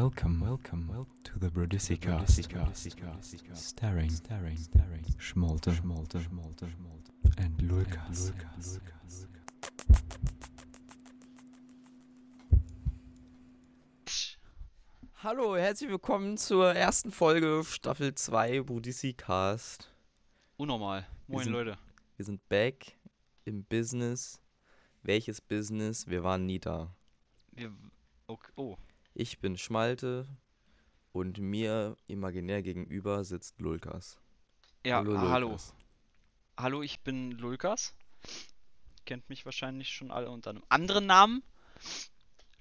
Welcome, welcome, welcome to the Brudisi Cast. Staring, staring, staring. Schmolte, schmolte, schmolte, schmolte. And Lukas. Hallo, herzlich willkommen zur ersten Folge Staffel 2 Brudisi Cast. Unnormal. Moin sind- Leute. Wir sind back im Business. Welches Business? Wir waren nie da. Wir, okay, oh, Ich bin Schmalte und mir imaginär gegenüber sitzt Lulkas. ja, Hallo, hallo. Lulkas. Hallo, ich bin Lukas. Kennt mich wahrscheinlich schon alle unter einem anderen Namen.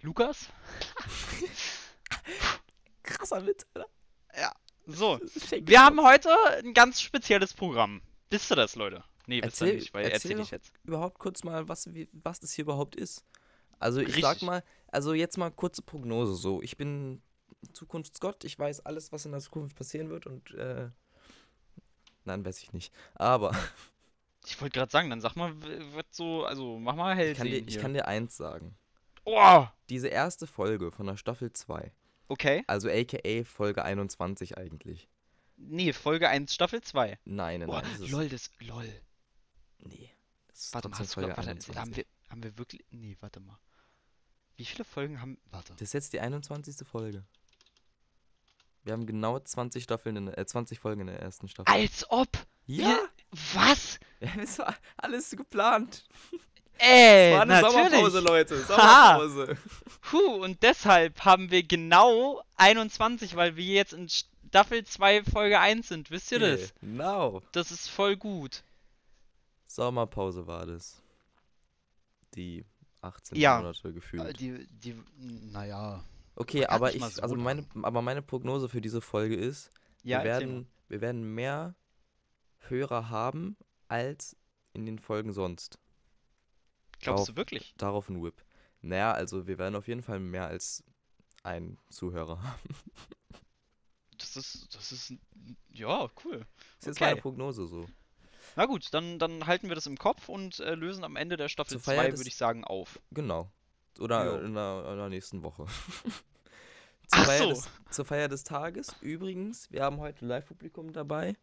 Lukas? Krasser Witz, Alter. So, Shake wir haben heute ein ganz spezielles Programm. Wisst ihr das, Leute? Nee, wisst ihr nicht, weil erzähl erzähl ich jetzt. überhaupt kurz mal, was, wie, was das hier überhaupt ist. Also ich Richtig. sag mal, also jetzt mal kurze Prognose so. Ich bin Zukunftsgott, ich weiß alles, was in der Zukunft passieren wird und äh, nein, weiß ich nicht. Aber Ich wollte gerade sagen, dann sag mal, wird so, also mach mal hell ich kann, dir, sehen ich kann dir eins sagen. Oh, Diese erste Folge von der Staffel 2, okay. also aka Folge 21 eigentlich. Nee, Folge 1, Staffel 2. Nein, nein, Boah, nein. Das lol, das, lol. Nee. Das ist Warte mal, Folge warte, 21. haben wir, haben wir wirklich, nee, warte mal. Wie viele Folgen haben, warte. Das ist jetzt die 21. Folge. Wir haben genau 20 Staffeln in, der- äh, 20 Folgen in der ersten Staffel. Als ob! ja! Wir, was? Ja, das war alles geplant. Ey, Es war eine natürlich. Sommerpause, Leute. Sommerpause. Puh, und deshalb haben wir genau 21, weil wir jetzt in Staffel 2 Folge 1 sind. Wisst ihr das? Genau. Das ist voll gut. Sommerpause war das. Die 18 Ja. Monate gefühlt. Die, die, naja. Okay, aber ich, so also meine, aber meine Prognose für diese Folge ist, Ja, wir werden, wir werden mehr Hörer haben als in den Folgen sonst. Glaubst auf- du wirklich? Darauf ein Whip. Naja, also wir werden auf jeden Fall mehr als einen Zuhörer haben. Das ist, das ist, ja, cool. Das ist jetzt Okay. meine Prognose so. Na gut, dann, dann halten wir das im Kopf und äh, lösen am Ende der Staffel Zur Feier 2, des- würde ich sagen, auf. Genau. Oder in der, in der nächsten Woche. zur, Feier so. des, zur Feier des Tages, übrigens, wir haben heute Live-Publikum dabei.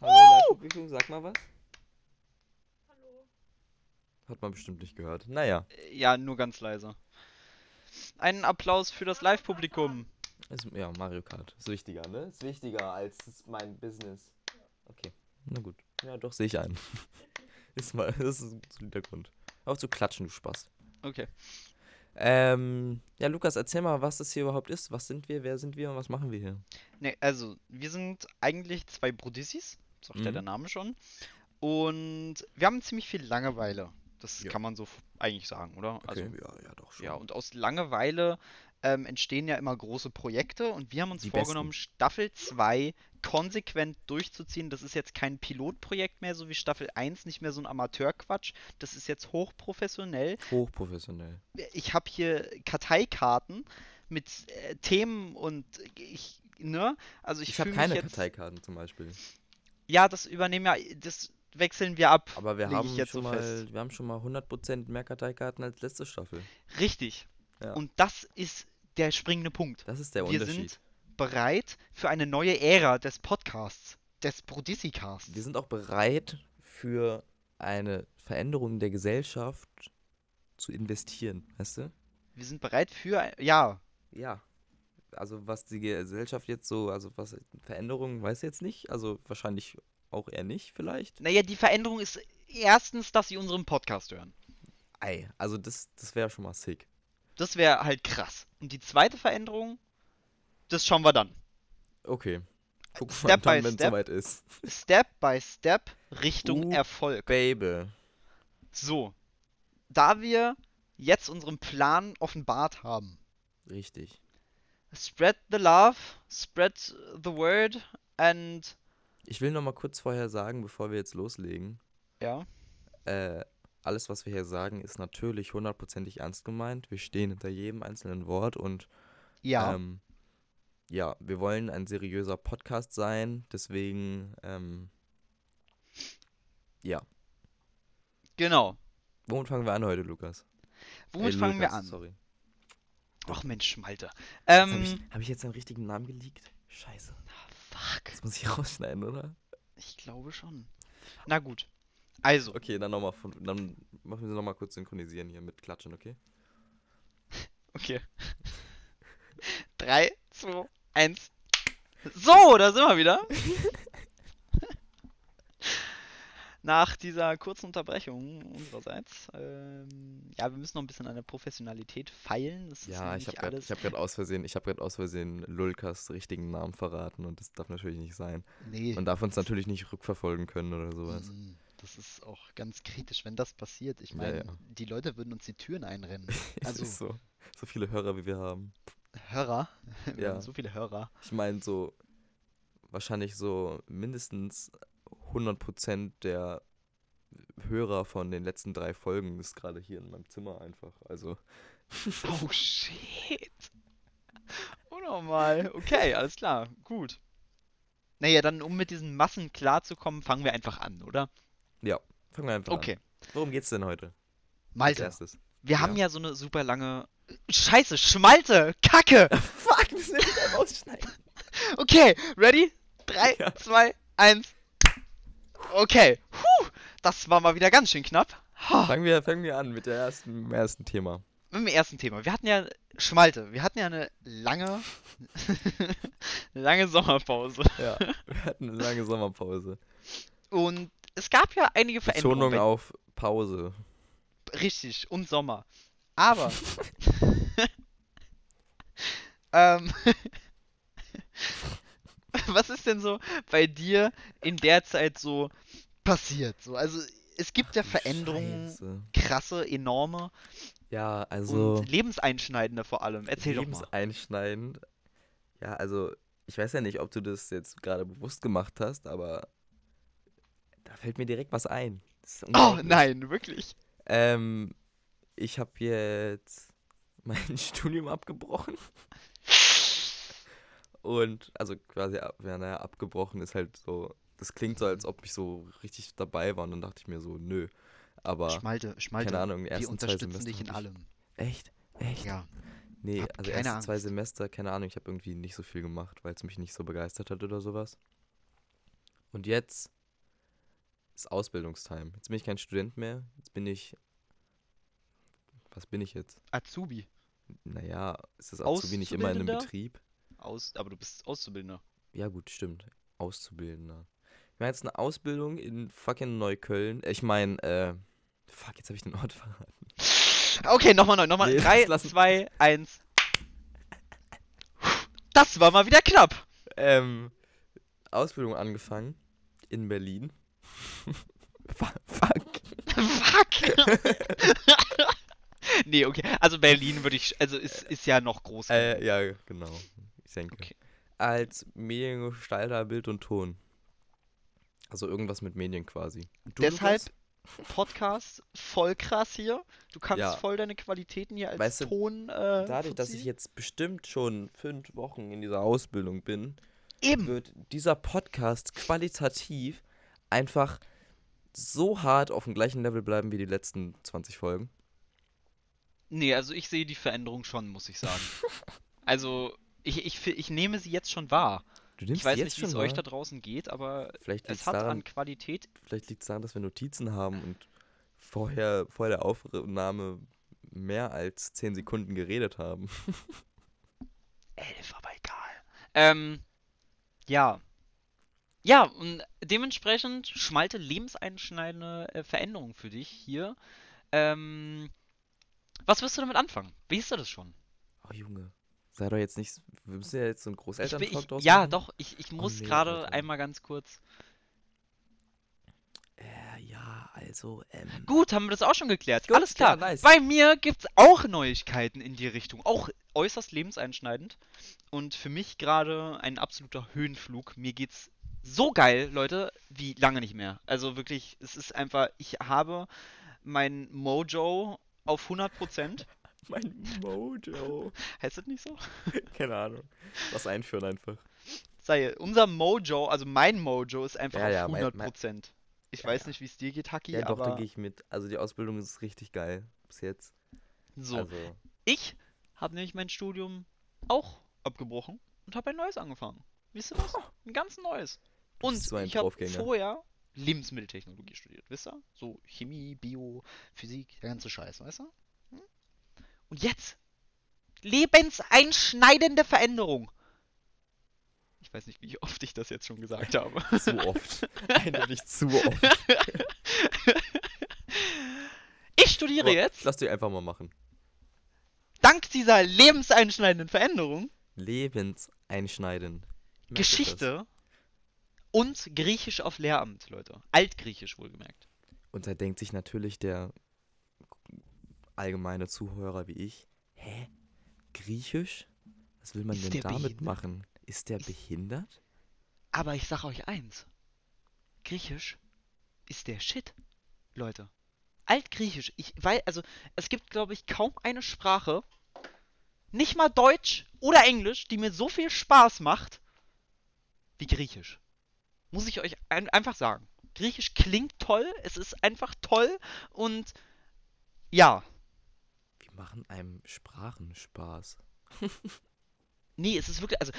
Hallo Live-Publikum, sag mal was. Hat man bestimmt nicht gehört. Naja, Äh, Ja, nur ganz leise. Einen Applaus für das Live-Publikum. ist, ja, Mario Kart. Ist wichtiger, ne? Ist wichtiger als mein Business. Okay, na gut. Ja, doch, sehe ich ein. ist mal, das ist ein solider Grund. Auf zu klatschen, du Spaß. Okay. Ähm, ja, Lukas, erzähl mal, was das hier überhaupt ist. Was sind wir, wer sind wir und was machen wir hier? Ne, also, wir sind eigentlich zwei Brudissis, sagt ja Mhm. der Name schon. Und wir haben ziemlich viel Langeweile. Das Ja. kann man so eigentlich sagen, oder? Also, ja, ja, doch ja, und aus Langeweile ähm, entstehen ja immer große Projekte und wir haben uns Die vorgenommen, Staffel 2 konsequent durchzuziehen. Das ist jetzt kein Pilotprojekt mehr, so wie Staffel 1, nicht mehr so ein Amateurquatsch. Das ist jetzt hochprofessionell. Hochprofessionell. ich habe hier Karteikarten mit äh, Themen und ich, ne? Also ich, Ich, habe keine jetzt, Karteikarten zum Beispiel. Ja, das übernehmen wir, das wechseln wir ab. Aber wir haben, schon so mal, fest. wir haben schon mal 100% mehr Karteikarten als letzte Staffel. Richtig. Ja. Und das ist der springende Punkt. Das ist der wir Unterschied. sind bereit für eine neue Ära des Podcasts, des Brodissi-Casts. wir sind auch bereit für eine Veränderung der Gesellschaft zu investieren, weißt du? Wir sind bereit für, ja, Ja. Also was die Gesellschaft jetzt so, also was Veränderungen, weiß ich jetzt nicht. Also wahrscheinlich auch eher nicht, vielleicht. naja, die Veränderung ist erstens, dass sie unseren Podcast hören. Ei, also das, das wäre schon mal sick. Das wäre halt krass. Und die zweite Veränderung, das schauen wir dann. Okay. Guck mal Step dann, by wenn es step. soweit ist. Step by Step Richtung Uh. Erfolg. Baby. So, da wir jetzt unseren Plan offenbart haben, Richtig. spread the love, spread the word and Ich will noch mal kurz vorher sagen, bevor wir jetzt loslegen, ja, äh, alles, was wir hier sagen, ist natürlich hundertprozentig ernst gemeint. Wir stehen hinter jedem einzelnen Wort und ja, ähm, ja, wir wollen ein seriöser Podcast sein, deswegen, ähm, ja. genau. Womit fangen wir an heute, Lukas? Womit Ey, fangen wir Lukas, an? Sorry. Ach Mensch. Habe Ähm, ich, hab ich jetzt einen richtigen Namen geleakt? Scheiße. fuck. Das muss ich rausschneiden, oder? Ich glaube schon. Na gut. Also, Okay, dann nochmal von. Dann machen wir nochmal kurz synchronisieren hier mit Klatschen, okay? okay. 3, 2, 1. So, da sind wir wieder. Nach dieser kurzen Unterbrechung unsererseits. Ähm, ja, wir müssen noch ein bisschen an der Professionalität feilen. Das Ja, ich habe gerade hab aus Versehen, ich habe gerade aus Versehen Lulkas richtigen Namen verraten und das darf natürlich nicht sein. Nee. Man darf uns natürlich nicht rückverfolgen können oder sowas. Mm, Das ist auch ganz kritisch, wenn das passiert. Ich Ja, meine, ja. die Leute würden uns die Türen einrennen. Also, ist so, so viele Hörer, wie wir haben. Hörer. Wir Ja. haben so viele Hörer. Ich meine so wahrscheinlich so mindestens 100% der Hörer von den letzten drei Folgen ist gerade hier in meinem Zimmer einfach. Also Oh shit. Unnormal. Okay, alles klar. Gut. Naja, dann um mit diesen Massen klarzukommen, fangen wir einfach an, oder? Ja, fangen wir einfach Okay. an. Worum geht's denn heute? Malte, erstes. wir ja. haben ja so eine super lange. Scheiße, Schmalte! Kacke! Fuck, wir müssen nicht rausschneiden. Okay, ready? 3, Ja. 2, 1. Okay. Puh, das war mal wieder ganz schön knapp. Fangen wir, fangen wir an mit der ersten, mit dem ersten Thema. mit dem ersten Thema. Wir hatten ja Schmalte, wir hatten ja eine lange, lange Sommerpause. Ja, wir hatten eine lange Sommerpause. Und es gab ja einige Veränderungen. Betonung auf Pause. Richtig, und Sommer. Aber. ähm, was ist denn so bei dir in der Zeit so passiert? So, also es gibt ja Veränderungen, Scheiße. krasse, enorme Ja, also und lebenseinschneidende vor allem. Erzähl doch mal. lebenseinschneidend. Ja, also ich weiß ja nicht, ob du das jetzt gerade bewusst gemacht hast, aber da fällt mir direkt was ein. Oh nein, wirklich. Ähm, ich habe jetzt mein Studium abgebrochen. Und, also quasi, ja, naja, abgebrochen ist halt so, das klingt so, als ob ich so richtig dabei war und dann dachte ich mir so, nö. Aber, Schmalte, Schmalte. keine Ahnung, die wir ersten zwei unterstützen Semester dich in allem. echt, echt? Ja. Nee, Hab also erste zwei Angst. Semester, keine Ahnung, ich habe irgendwie nicht so viel gemacht, weil es mich nicht so begeistert hat oder sowas. Und jetzt ist Ausbildungstime. Jetzt bin ich kein Student mehr, jetzt bin ich, was bin ich jetzt? Azubi. Naja, ist das Azubi nicht immer in einem? Betrieb? Aus, aber du bist Auszubildender. Ja gut, stimmt. Auszubildender. Ich meine jetzt eine Ausbildung in fucking Neukölln. Ich meine, äh, fuck, jetzt habe ich den Ort verraten. Okay, nochmal neu, nochmal. Nee, 3, das lassen- 2, 1. Das war mal wieder knapp. Ähm, Ausbildung angefangen in Berlin. Fu- fuck. Fuck. nee, okay. Also Berlin würde ich, also ist, ist ja noch groß. Äh, ja, genau. Ich denke. Okay. Als Mediengestalter, Bild und Ton. Also irgendwas mit Medien quasi. Du, Deshalb Lukas? Podcast voll krass hier. Du kannst Ja. voll deine Qualitäten hier als Weißt du, Ton. Äh, Dadurch, dass ich jetzt bestimmt schon fünf Wochen in dieser Ausbildung bin, Eben. wird dieser Podcast qualitativ einfach so hart auf dem gleichen Level bleiben wie die letzten 20 Folgen. Nee, also ich sehe die Veränderung schon, muss ich sagen. also, ich, ich, ich nehme sie jetzt schon wahr. Du Ich weiß nicht, wie es euch da draußen geht, aber Vielleicht liegt es es hat daran, an Qualität. vielleicht liegt's daran, dass wir Notizen haben und vorher vor der Aufnahme mehr als 10 Sekunden geredet haben. Elf, aber egal. Ähm, ja. Ja, und dementsprechend schmalte lebenseinschneidende äh, Veränderung für dich hier. Ähm, was wirst du damit anfangen? Weißt du das schon? Oh Junge, sei doch jetzt nicht, wir müssen ja jetzt so einen Großelterntalk draus ja, doch, ich, ich muss nee, gerade einmal ganz kurz. Äh, ja, also, ähm, Gut, haben wir das auch schon geklärt. Gut, Alles klar. ja, nice. Bei mir gibt es auch Neuigkeiten in die Richtung. Auch äußerst lebenseinschneidend. Und für mich gerade ein absoluter Höhenflug. Mir geht's so geil, Leute, wie lange nicht mehr. Also wirklich, es ist einfach, ich habe mein Mojo auf 100%. mein Mojo. Heißt das nicht so? Keine Ahnung. Was einführen einfach. Sei, unser Mojo, also mein Mojo ist einfach Ja, ja, auf mein- 100%. Ich Ja, weiß nicht, wie es dir geht, Haki, Ja, doch, da aber gehe ich mit. Also die Ausbildung ist richtig geil. Bis jetzt. so. Also, Ich habe nämlich mein Studium auch abgebrochen und habe ein neues angefangen. Wisst ihr was? Ein ganz neues. Und so ein ich habe vorher Lebensmitteltechnologie studiert, wisst ihr? So Chemie, Bio, Physik, der ganze Scheiß, weißt du? Hm? Und jetzt lebenseinschneidende Veränderung. Ich weiß nicht, wie oft ich das jetzt schon gesagt habe. Zu oft. Eindeutig zu oft. Ich studiere Aber jetzt, Lass dich einfach mal machen. dank dieser lebenseinschneidenden Veränderung, Lebenseinschneidend. Geschichte und Griechisch auf Lehramt, Leute. Altgriechisch wohlgemerkt. Und da denkt sich natürlich der allgemeine Zuhörer wie ich, hä? Griechisch? Was will man Ist denn damit behindert? machen? Ist der Ist- behindert? Aber ich sag euch eins. Griechisch ist der Shit, Leute. Altgriechisch, ich weil also es gibt glaube ich kaum eine Sprache, nicht mal Deutsch oder Englisch, die mir so viel Spaß macht wie Griechisch. Muss ich euch ein, einfach sagen. Griechisch klingt toll, es ist einfach toll und ja, Wie machen einem Sprachen Spaß? Nee, es ist wirklich, also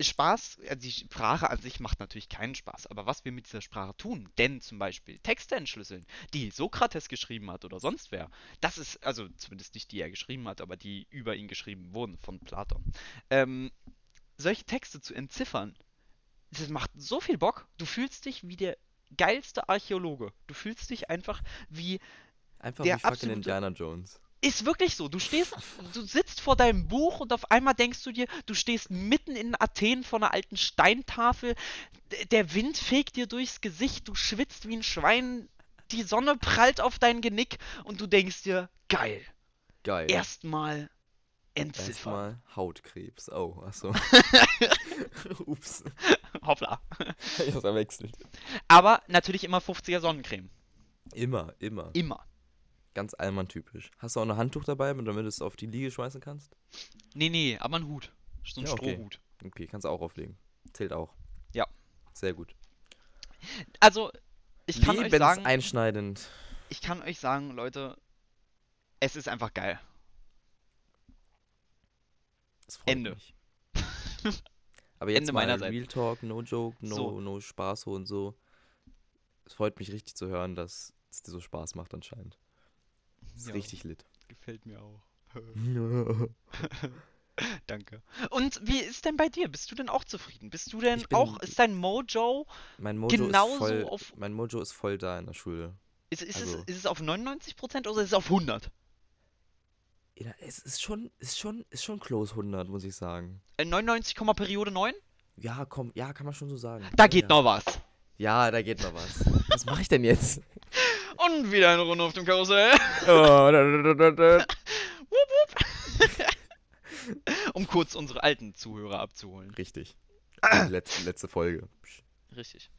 Spaß, also die Sprache an sich macht natürlich keinen Spaß, aber was wir mit dieser Sprache tun, denn zum Beispiel Texte entschlüsseln, die Sokrates geschrieben hat oder sonst wer, das ist, also zumindest nicht die er geschrieben hat, aber die über ihn geschrieben wurden von Platon. Ähm, solche Texte zu entziffern, das macht so viel Bock. Du fühlst dich wie der geilste Archäologe. Du fühlst dich einfach wie Einfach Der wie fucking absolute- Indiana Jones. ist wirklich so. Du stehst, du sitzt vor deinem Buch und auf einmal denkst du dir, du stehst mitten in Athen vor einer alten Steintafel. Der Wind fegt dir durchs Gesicht, du schwitzt wie ein Schwein, die Sonne prallt auf dein Genick und du denkst dir, geil, Geil. erstmal entziffern. Erstmal Hautkrebs. Oh, achso. Ups. Hoppla. Ich hab's verwechselt. Aber natürlich immer 50er Sonnencreme. Immer, immer. Immer. Ganz allmann-typisch. Hast du auch ein Handtuch dabei, damit du es auf die Liege schmeißen kannst? Nee, nee, aber ein Hut. So ein Ja, okay. Strohhut. Okay, kannst du auch auflegen. Zählt auch. Ja. Sehr gut. Also, ich kann euch sagen, Lebenseinschneidend. ich kann euch sagen, Leute, es ist einfach geil. Ende. mich. Aber jetzt Ende mal meinerseits. Real Talk, no joke, no, So. no Spaß und so. Es freut mich richtig zu hören, dass es dir so Spaß macht anscheinend. Ist Ja. richtig lit. Gefällt mir auch. Danke. Und wie ist denn bei dir? Bist du denn auch zufrieden? Bist du denn bin- auch, ist dein Mojo, mein Mojo Genauso ist voll, auf- mein Mojo ist voll da in der Schule. ist, ist, Also- es, ist es auf 99% oder ist es auf 100? Ja, es ist schon, ist schon, ist schon close 100, muss ich sagen. Äh, 99, Periode 9? Ja, komm, ja, kann man schon so sagen. Da geht ja. noch was. Ja, da geht noch was. Was mache ich denn jetzt? Und wieder eine Runde auf dem Karussell. Oh, um kurz unsere alten Zuhörer abzuholen. Richtig. Letzte, letzte Folge. Richtig.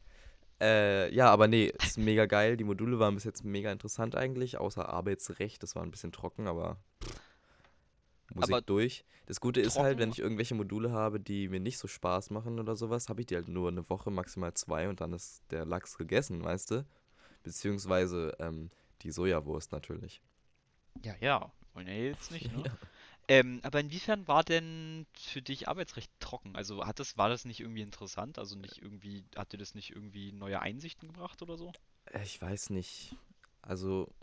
Äh, ja, aber nee, ist mega geil. Die Module waren bis jetzt mega interessant eigentlich, außer Arbeitsrecht, das war ein bisschen trocken, aber pff, Musik Aber durch. Das Gute ist halt, wenn ich irgendwelche Module habe, die mir nicht so Spaß machen oder sowas, habe ich die halt nur eine Woche, maximal zwei und dann ist der Lachs gegessen, weißt du? Beziehungsweise ähm, die Sojawurst natürlich. Ja, ja. Wollen ja jetzt nicht, ne? Ja. Ähm, aber inwiefern war denn für dich Arbeitsrecht trocken? Also hat das, war das nicht irgendwie interessant? Also nicht irgendwie, hat dir das nicht irgendwie neue Einsichten gebracht oder so? Äh, Ich weiß nicht. Also.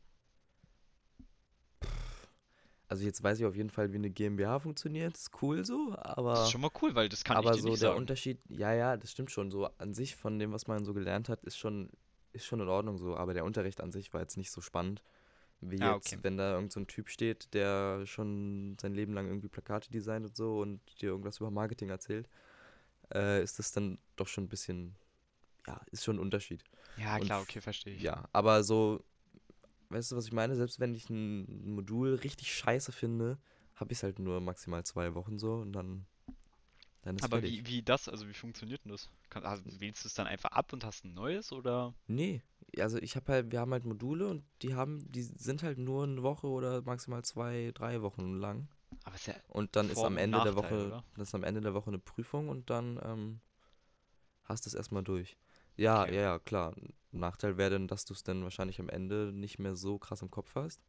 Also jetzt weiß ich auf jeden Fall, wie eine GmbH funktioniert. Ist cool so, aber. Das ist schon mal cool, weil das kann aber ich dir so nicht der sagen. Unterschied, ja, ja, das stimmt schon. So an sich von dem, was man so gelernt hat, ist schon, ist schon in Ordnung so. Aber der Unterricht an sich war jetzt nicht so spannend. Wie Ah, jetzt, okay. wenn da irgend so ein Typ steht, der schon sein Leben lang irgendwie Plakate designt und so und dir irgendwas über Marketing erzählt, äh, ist das dann doch schon ein bisschen, ja, ist schon ein Unterschied. Ja, und klar, f- okay, verstehe ich. Ja, aber so, weißt du, was ich meine? Selbst wenn ich ein Modul richtig scheiße finde, habe ich es halt nur maximal zwei Wochen so und dann, dann ist Aber fertig. wie, wie das, also wie funktioniert denn das? Kann, also, wählst du es dann einfach ab und hast ein neues oder? Nee, also ich habe halt, wir haben halt Module und die haben, die sind halt nur eine Woche oder maximal zwei, drei Wochen lang. Aber ist ja, Und dann ist am Ende der Nachteil, Woche, oder? das ist am Ende der Woche eine Prüfung und dann ähm, hast du es erstmal durch. Ja, ja, ja, klar. Nachteil wäre dann, dass du es dann wahrscheinlich am Ende nicht mehr so krass im Kopf hast.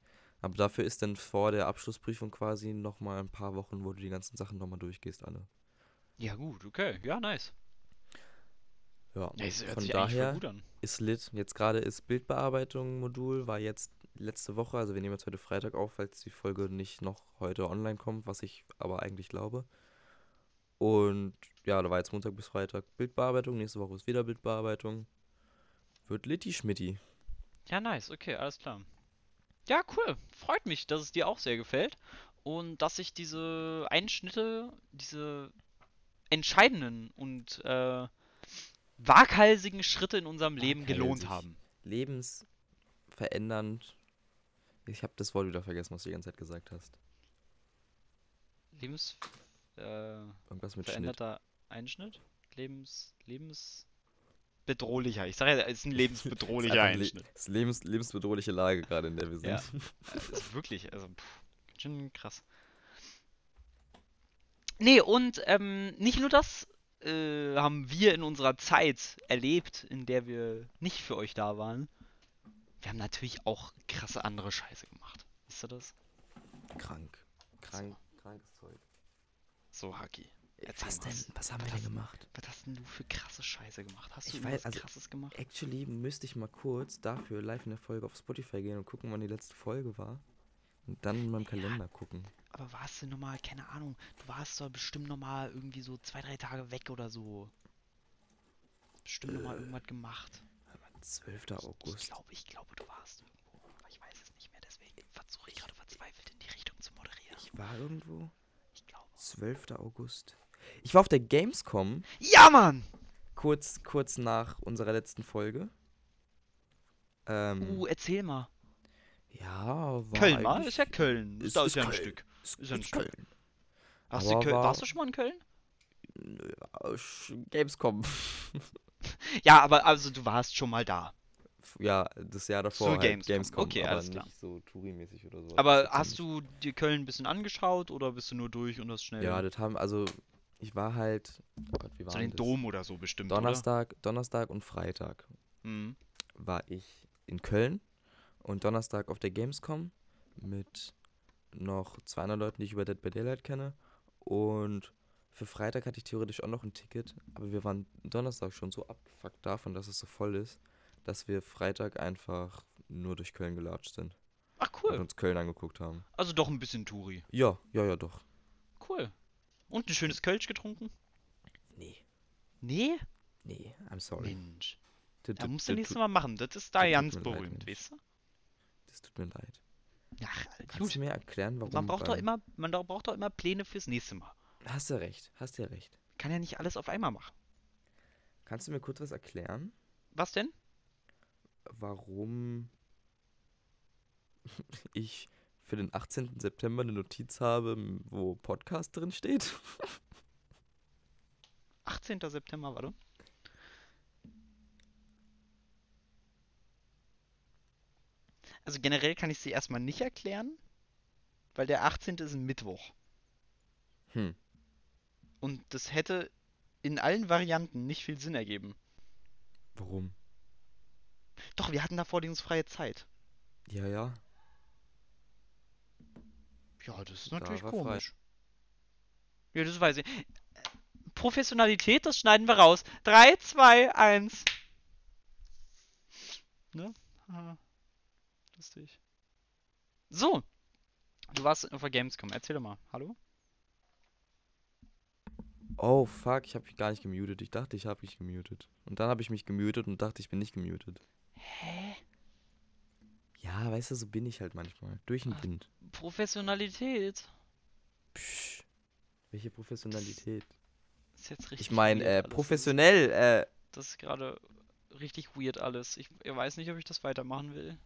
Aber dafür ist dann vor der Abschlussprüfung quasi nochmal ein paar Wochen, wo du die ganzen Sachen nochmal durchgehst, alle. Ja, gut, okay. Ja, nice. Ja, Ja, von daher gut an. ist lit. Jetzt gerade ist Bildbearbeitung-Modul, war jetzt letzte Woche, also wir nehmen jetzt heute Freitag auf, falls die Folge nicht noch heute online kommt, was ich aber eigentlich glaube. Und ja, da war jetzt Montag bis Freitag Bildbearbeitung, nächste Woche ist wieder Bildbearbeitung. Wird litti schmitti. Ja, nice, okay, alles klar. Ja, cool. Freut mich, dass es dir auch sehr gefällt und dass sich diese Einschnitte, diese entscheidenden und äh, waghalsigen Schritte in unserem Leben gelohnt haben. Lebensverändernd. Ich habe das Wort wieder vergessen, was du die ganze Zeit gesagt hast. Lebens äh, Irgendwas mit Schnitt. veränderter Einschnitt? Lebens lebensbedrohlicher. Ich sage ja, es ist ein Ist lebensbedrohlicher le- Einschnitt. ist lebens lebensbedrohliche Lage gerade, in der wir sind. Ja. Äh, ist wirklich, also pff, ganz schön krass. Nee, und ähm, nicht nur das äh, haben wir in unserer Zeit erlebt, in der wir nicht für euch da waren. Wir haben natürlich auch krasse andere Scheiße gemacht. Wisst ihr das? Krank. Krank. Krankes Zeug. So, Haki. Was denn? Was haben Was wir denn gemacht? Was hast denn du für krasse Scheiße gemacht? Hast du Ich weiß, also- krasses gemacht? Actually müsste ich mal kurz dafür live in der Folge auf Spotify gehen und gucken, wann die letzte Folge war. Und dann in meinem Kalender gucken. Aber warst du nochmal, keine Ahnung, du warst doch bestimmt nochmal irgendwie so zwei, drei Tage weg oder so. Bestimmt nochmal Äh, irgendwas gemacht. 12. Ich- Ich August. glaube, ich glaube, du warst irgendwo. Aber ich weiß es nicht mehr, deswegen versuche ich gerade verzweifelt in die Richtung zu moderieren. Ich war irgendwo. Ich glaube. 12. August. Ich war auf der Gamescom, Ja, Mann! kurz, kurz nach unserer letzten Folge. Ähm, Uh, erzähl mal. ja, war Köln, mal? eigentlich- Ist ja Köln. ist- da ist ist ja ein Köln. Stück. Ist, ist ja ein Stück. Köln. Warst du, Köln? war- Warst du schon mal in Köln? Gamescom. Ja, aber also du warst schon mal da. Ja, das Jahr davor Zur halt Gamescom. Gamescom, Okay, aber alles klar. nicht so Touri-mäßig oder so. Aber hast du dir Köln ein bisschen angeschaut oder bist du nur durch und das schnell Ja, das haben, also ich war halt, oh Gott, wie war denn den das? Dom oder so bestimmt, Donnerstag, Donnerstag und Freitag oder? Mhm. war ich in Köln und Donnerstag auf der Gamescom mit noch 200 Leuten, die ich über Dead by Daylight kenne. Und für Freitag hatte ich theoretisch auch noch ein Ticket, aber wir waren Donnerstag schon so abgefuckt davon, dass es so voll ist, dass wir Freitag einfach nur durch Köln gelatscht sind Ach und cool. uns Köln angeguckt haben. Also doch ein bisschen Touri. Ja, ja, ja, doch. Cool. Und ein schönes Kölsch getrunken? Nee, Nee? nee, I'm sorry. Mensch. Das, Da musst du nächstes Mal machen. Das ist da ganz berühmt, weißt du? das tut mir leid. Ach, Kannst gut. du mir erklären, warum Man braucht doch immer, man braucht doch immer Pläne fürs nächste Mal. Hast du recht, hast du ja recht. Kann ja nicht alles auf einmal machen. Kannst du mir kurz was erklären? Was denn? Warum ich für den 18. September eine Notiz habe, wo Podcast drin steht. 18. September, warte. Also generell kann ich sie erstmal nicht erklären, weil der 18. ist ein Mittwoch. Hm. Und das hätte in allen Varianten nicht viel Sinn ergeben. Warum? Doch, wir hatten davor freie Zeit. Ja, ja. Ja, das ist Da natürlich frei. komisch. Ja, das weiß ich. Professionalität, das schneiden wir raus. 3, 2, 1. Ne? Haha. Lustig. So. Du warst auf der Gamescom. Erzähl doch mal. Hallo? Oh, fuck, ich habe mich gar nicht gemutet. Ich dachte, ich habe mich gemutet. Und dann habe ich mich gemutet und dachte, ich bin nicht gemutet. Hä? Ja, weißt du, so bin ich halt manchmal. Durch den Ach. Wind. Professionalität. Psch. Welche Professionalität? Ist jetzt richtig Ich meine, äh, professionell, äh, Das ist gerade richtig weird alles. Ich, ich weiß nicht, ob ich das weitermachen will.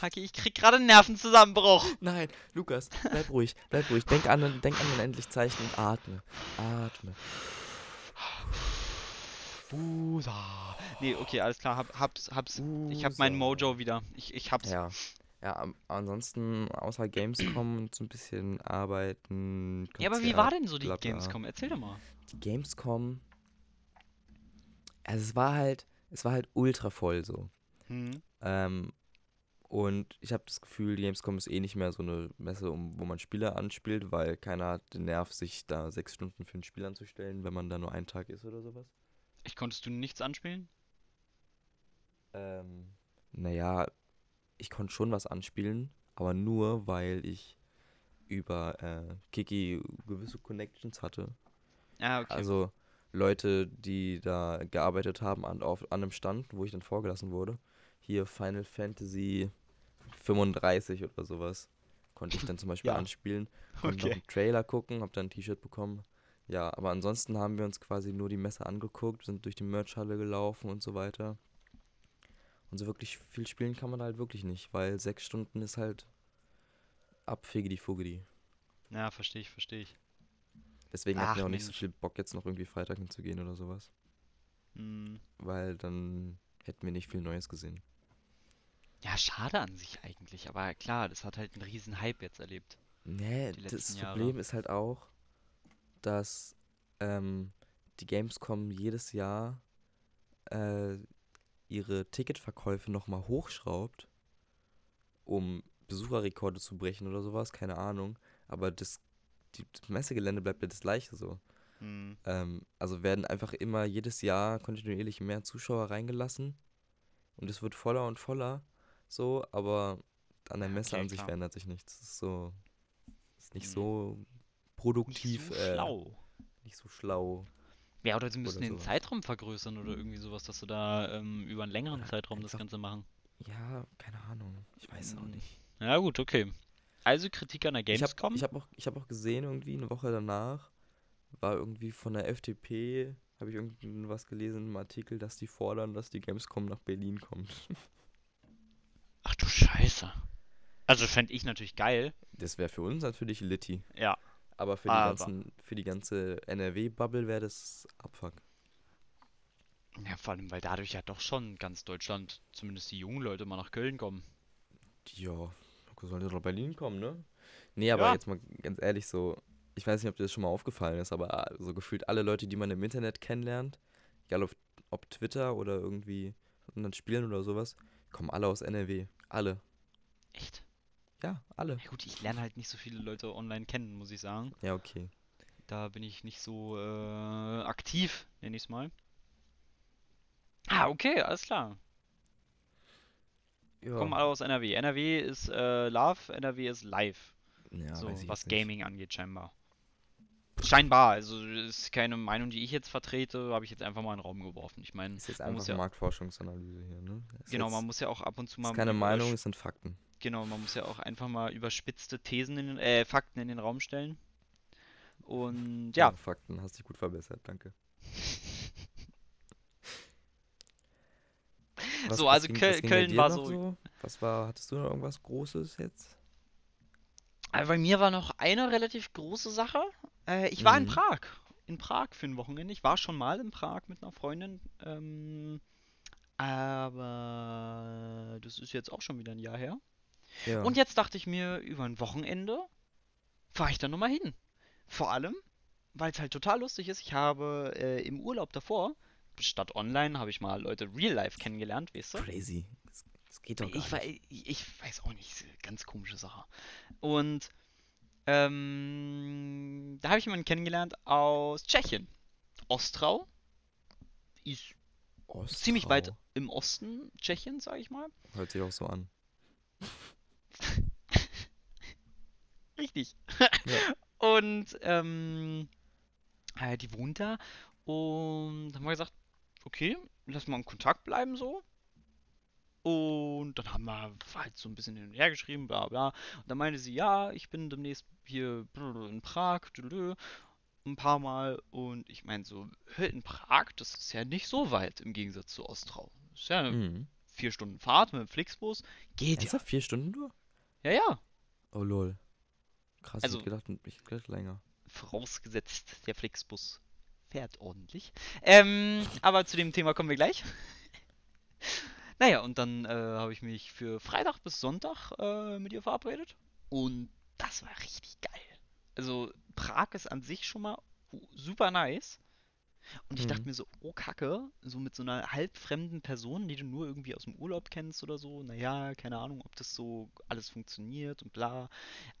Haki, ich krieg gerade einen Nervenzusammenbruch. Nein, Lukas, bleib ruhig, bleib ruhig. Denk an, denk an unendlich Zeichen und atme. Atme. Busa. Nee, okay, alles klar. Hab, hab's, hab's. Ich hab Busa. Mojo wieder. Ich, ich hab's. Ja. Ja, ansonsten außer Gamescom und so ein bisschen arbeiten. Ja, aber wie Konzert, war denn so die bla, bla. Gamescom? Erzähl doch mal. Die Gamescom. Also es war halt, es war halt ultra voll so. Hm. Ähm, Und ich habe das Gefühl, die Gamescom ist eh nicht mehr so eine Messe, um, wo man Spiele anspielt, weil keiner hat den Nerv, sich da sechs Stunden für ein Spiel anzustellen, wenn man da nur einen Tag ist oder sowas. Ich konntest du nichts anspielen? Ähm, naja, ich konnte schon was anspielen, aber nur, weil ich über äh, Kiki gewisse Connections hatte. Ah, okay. Also Leute, die da gearbeitet haben an, auf, an einem Stand, wo ich dann vorgelassen wurde. Hier Final Fantasy 35 oder sowas. Konnte ich dann zum Beispiel Ja. anspielen. Und noch Okay. einen Trailer gucken, hab dann ein T-Shirt bekommen. Ja, aber ansonsten haben wir uns quasi nur die Messe angeguckt, sind durch die Merchhalle gelaufen und so weiter. Und so wirklich viel spielen kann man halt wirklich nicht, weil sechs Stunden ist halt abfigedi fugedi. Ja, verstehe ich, verstehe ich. Deswegen Ach, hatten wir auch nicht so Mensch. viel Bock, jetzt noch irgendwie Freitag hinzugehen oder sowas. Hm. Weil dann hätten wir nicht viel Neues gesehen. Ja, schade an sich eigentlich, aber klar, das hat halt einen riesen Hype jetzt erlebt. Nee, das Jahre. Problem ist halt auch, dass ähm, die Gamescom jedes Jahr äh, ihre Ticketverkäufe nochmal hochschraubt, um Besucherrekorde zu brechen oder sowas, keine Ahnung. Aber das, die, das Messegelände bleibt ja das gleiche so. Hm. Ähm, also werden einfach immer jedes Jahr kontinuierlich mehr Zuschauer reingelassen und es wird voller und voller so, aber an der Messe okay, an sich klar. verändert sich nichts. Es ist so, ist nicht Hm. so Nicht produktiv, so äh, schlau. nicht so schlau. Ja, oder sie müssen oder den sowas. Zeitraum vergrößern oder irgendwie sowas, dass sie da ähm, über einen längeren Oder Zeitraum das Ganze machen. Ja, keine Ahnung. Ich weiß es auch Hm. nicht. Ja, gut, okay. Also Kritik an der Ich habe Gamescom. ich hab auch, ich hab auch gesehen, irgendwie eine Woche danach war irgendwie von der FDP, habe ich irgendwas gelesen im Artikel, dass die fordern, dass die Gamescom nach Berlin kommt. Ach du Scheiße. Also fände ich natürlich geil. Das wäre für uns natürlich Litti. Ja. Aber für die, Aber- ganzen, für die ganze NRW-Bubble wäre das Abfuck. Ja, vor allem, weil dadurch ja doch schon ganz Deutschland, zumindest die jungen Leute, mal nach Köln kommen. Ja, sollen die doch nach Berlin kommen, ne? Nee, aber Ja. jetzt mal ganz ehrlich so, ich weiß nicht, ob dir das schon mal aufgefallen ist, aber äh, so gefühlt alle Leute, die man im Internet kennenlernt, egal ob, ob Twitter oder irgendwie anderen Spielen oder sowas, kommen alle aus NRW. Alle. Echt? Ja, alle. Ja gut, ich lerne halt nicht so viele Leute online kennen, muss ich sagen. Ja, okay. Da bin ich nicht so äh, aktiv, nenne ich es mal. Ah, okay, alles klar. Ja, Kommen alle aus NRW. NRW ist äh, Love, NRW ist Live. ja so, was jetzt nicht. Gaming angeht, scheinbar. Scheinbar, also ist keine Meinung, die ich jetzt vertrete, habe ich jetzt einfach mal in den Raum geworfen. Ich meine, Ist jetzt einfach ja, Marktforschungsanalyse hier, ne? Ist genau, jetzt, man muss ja auch ab und zu mal ist keine Meinung, es sind Fakten. Genau, man muss ja auch einfach mal überspitzte Thesen in den, äh, Fakten in den Raum stellen. Und ja, Fakten, hast dich gut verbessert, danke. So, also ging- Köln dir war noch so- Was war, hattest du noch irgendwas Großes jetzt? Aber bei mir war noch eine relativ große Sache. Äh, ich war in Mhm. Prag. In Prag für ein Wochenende. Ich war schon mal in Prag mit einer Freundin. Ähm, aber das ist jetzt auch schon wieder ein Jahr her. Ja. Und jetzt dachte ich mir, über ein Wochenende fahre ich da nochmal hin. Vor allem, weil es halt total lustig ist. Ich habe äh, im Urlaub davor, statt online, habe ich mal Leute real life kennengelernt, weißt du? Crazy. Das, geht doch gar Ich, nicht. ich, ich weiß auch nicht, ganz komische Sache. Und ähm, da habe ich jemanden kennengelernt aus Tschechien. Ostrau. Ist ziemlich weit Ostrau. im Osten Tschechiens, sage ich mal. Hört sich auch so an. Richtig. Ja. Und ähm, äh, die wohnt da. Und dann haben wir gesagt, okay, lass mal in Kontakt bleiben so. Und dann haben wir halt so ein bisschen hin und her geschrieben, bla bla. Und dann meinte sie, ja, ich bin demnächst hier in Prag, ein paar Mal. Und ich meine so, in Prag, das ist ja nicht so weit im Gegensatz zu Ostrau. Das ist ja eine Mhm. vier Stunden Fahrt mit dem Flixbus. Geht ja. Ernsthaft? Vier Stunden nur? Ja, ja. Oh lol. Krass, Also- ich hätte gedacht, ich hätte gedacht länger. Vorausgesetzt, der Flixbus fährt ordentlich. Ähm, aber zu dem Thema kommen wir gleich. Naja, und dann äh, habe ich mich für Freitag bis Sonntag äh, mit ihr verabredet. Und das war richtig geil. Also, Prag ist an sich schon mal super nice. Und ich dachte Mhm. mir so, oh Kacke, so mit so einer halbfremden Person, die du nur irgendwie aus dem Urlaub kennst oder so, naja, keine Ahnung, ob das so alles funktioniert und bla.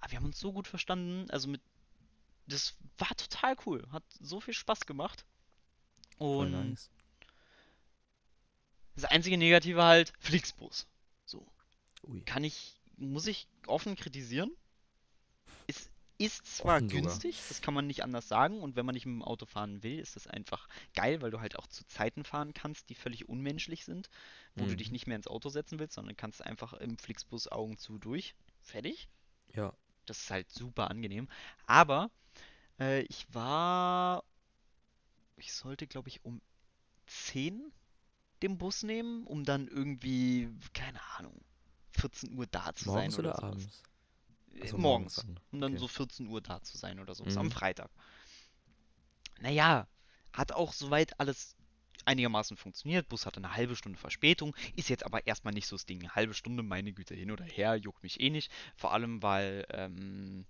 Aber wir haben uns so gut verstanden, also mit, das war total cool, hat so viel Spaß gemacht. Und nice. Das einzige Negative halt, Flixbus. So, Ui. kann ich, muss ich offen kritisieren. Es ist zwar Offen sogar. günstig, das kann man nicht anders sagen. Und wenn man nicht mit dem Auto fahren will, ist das einfach geil, weil du halt auch zu Zeiten fahren kannst, die völlig unmenschlich sind, wo du Mhm. dich nicht mehr ins Auto setzen willst, sondern kannst einfach im Flixbus Augen zu durch. Fertig. Ja. Das ist halt super angenehm. Aber äh, ich war, ich sollte, glaube ich, um 10 den Bus nehmen, um dann irgendwie, keine Ahnung, 14 Uhr da zu Morgens sein oder oder abends? Äh, Also morgens. morgens dann. Um dann Okay. so 14 Uhr da zu sein oder sowas. Am Mhm. Freitag. Naja, hat auch soweit alles einigermaßen funktioniert. Bus hatte eine halbe Stunde Verspätung. Ist jetzt aber erstmal nicht so das Ding. Eine halbe Stunde, meine Güte, hin oder her, juckt mich eh nicht. Vor allem, weil ähm,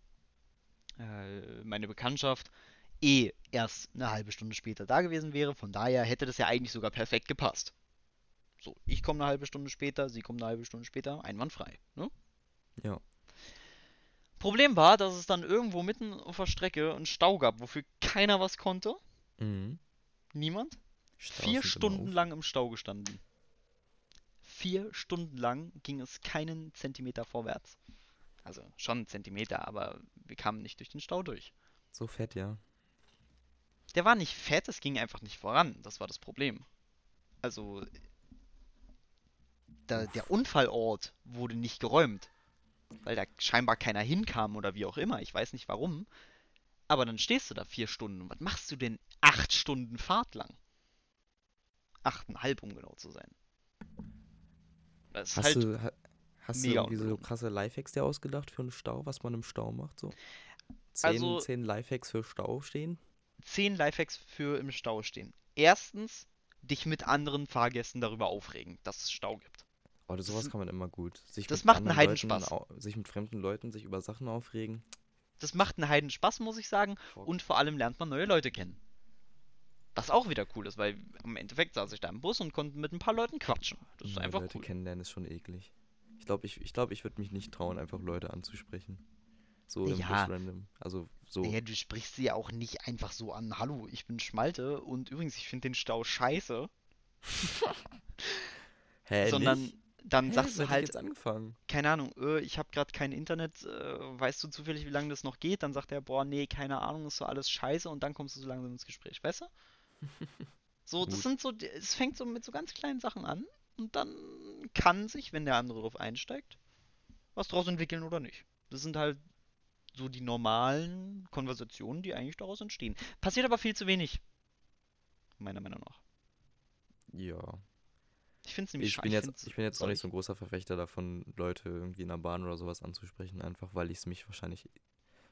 äh, meine Bekanntschaft eh erst eine halbe Stunde später da gewesen wäre. Von daher hätte das ja eigentlich sogar perfekt gepasst. So, ich komme eine halbe Stunde später, sie kommt eine halbe Stunde später, einwandfrei. Ne? Ja. Problem war, dass es dann irgendwo mitten auf der Strecke einen Stau gab, wofür keiner was konnte. Mhm. Niemand. Staus Vier Stunden lang im Stau gestanden. Vier Stunden lang ging es keinen Zentimeter vorwärts. Also schon einen Zentimeter, aber wir kamen nicht durch den Stau durch. So fett, ja. Der war nicht fett, es ging einfach nicht voran. Das war das Problem. Also, da, der Unfallort wurde nicht geräumt, weil da scheinbar keiner hinkam oder wie auch immer. Ich weiß nicht warum. Aber dann stehst du da vier Stunden. Und was machst du denn acht Stunden Fahrt lang? Achteinhalb, um genau zu sein. Das ist Hast halt du, ha, hast du mega irgendwie so krasse Lifehacks dir ausgedacht für einen Stau, was man im Stau macht? So? Zehn, Also- zehn Lifehacks für Stau stehen? zehn Lifehacks für im Stau stehen. Erstens, dich mit anderen Fahrgästen darüber aufregen, dass es Stau gibt. Oder sowas kann man immer gut. Sich das macht einen Heidenspaß. Leuten sich mit fremden Leuten sich über Sachen aufregen. Das macht einen Heiden Spaß, muss ich sagen. Und vor allem lernt man neue Leute kennen. Was auch wieder cool ist, weil im Endeffekt saß ich da im Bus und konnte mit ein paar Leuten quatschen. Das ist Neue einfach Leute cool. kennenlernen ist schon eklig. Ich glaube, ich, ich, glaub, ich würde mich nicht trauen, einfach Leute anzusprechen. So im Ja. Bus random. Also so. Naja, du sprichst sie ja auch nicht einfach so an. Hallo, ich bin Schmalte und übrigens, ich finde den Stau scheiße. Hä, sondern nicht? Dann Hä, sagst du halt, keine Ahnung, äh, ich habe gerade kein Internet, äh, weißt du zufällig, wie lange das noch geht? Dann sagt er, boah, nee, keine Ahnung, ist so alles scheiße und dann kommst du so langsam ins Gespräch, weißt du? So, das Gut. sind so, es fängt so mit so ganz kleinen Sachen an und dann kann sich, wenn der andere drauf einsteigt, was draus entwickeln oder nicht. Das sind halt so die normalen Konversationen, die eigentlich daraus entstehen. Passiert aber viel zu wenig. Meiner Meinung nach. Ja. Ich finde es nämlich Ich bin jetzt, ich bin jetzt auch nicht so ein großer Verfechter davon, Leute irgendwie in der Bahn oder sowas anzusprechen, einfach weil ich es mich wahrscheinlich,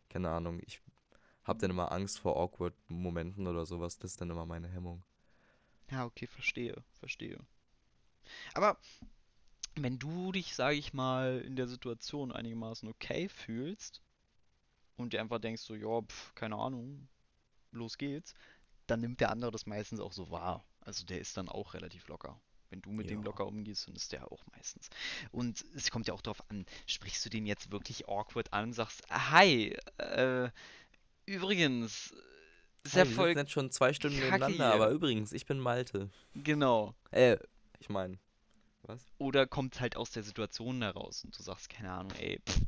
keine Ahnung, ich habe dann immer Angst vor awkward Momenten oder sowas. Das ist dann immer meine Hemmung. Ja, okay, verstehe, verstehe. Aber wenn du dich, sage ich mal, in der Situation einigermaßen okay fühlst und dir einfach denkst so, ja, pf, keine Ahnung, los geht's, dann nimmt der andere das meistens auch so wahr. Also der ist dann auch relativ locker. Wenn du mit dem Ja. locker umgehst, dann ist der auch meistens. Und es kommt ja auch darauf an, sprichst du den jetzt wirklich awkward an und sagst, hi, äh, übrigens, ist ja Hey, wir voll sitzen jetzt schon zwei Stunden kacke nebeneinander, hier. aber übrigens, ich bin Malte. genau. Äh, ich meine, was? Oder kommt halt aus der Situation heraus und du sagst, keine Ahnung, ey, pff.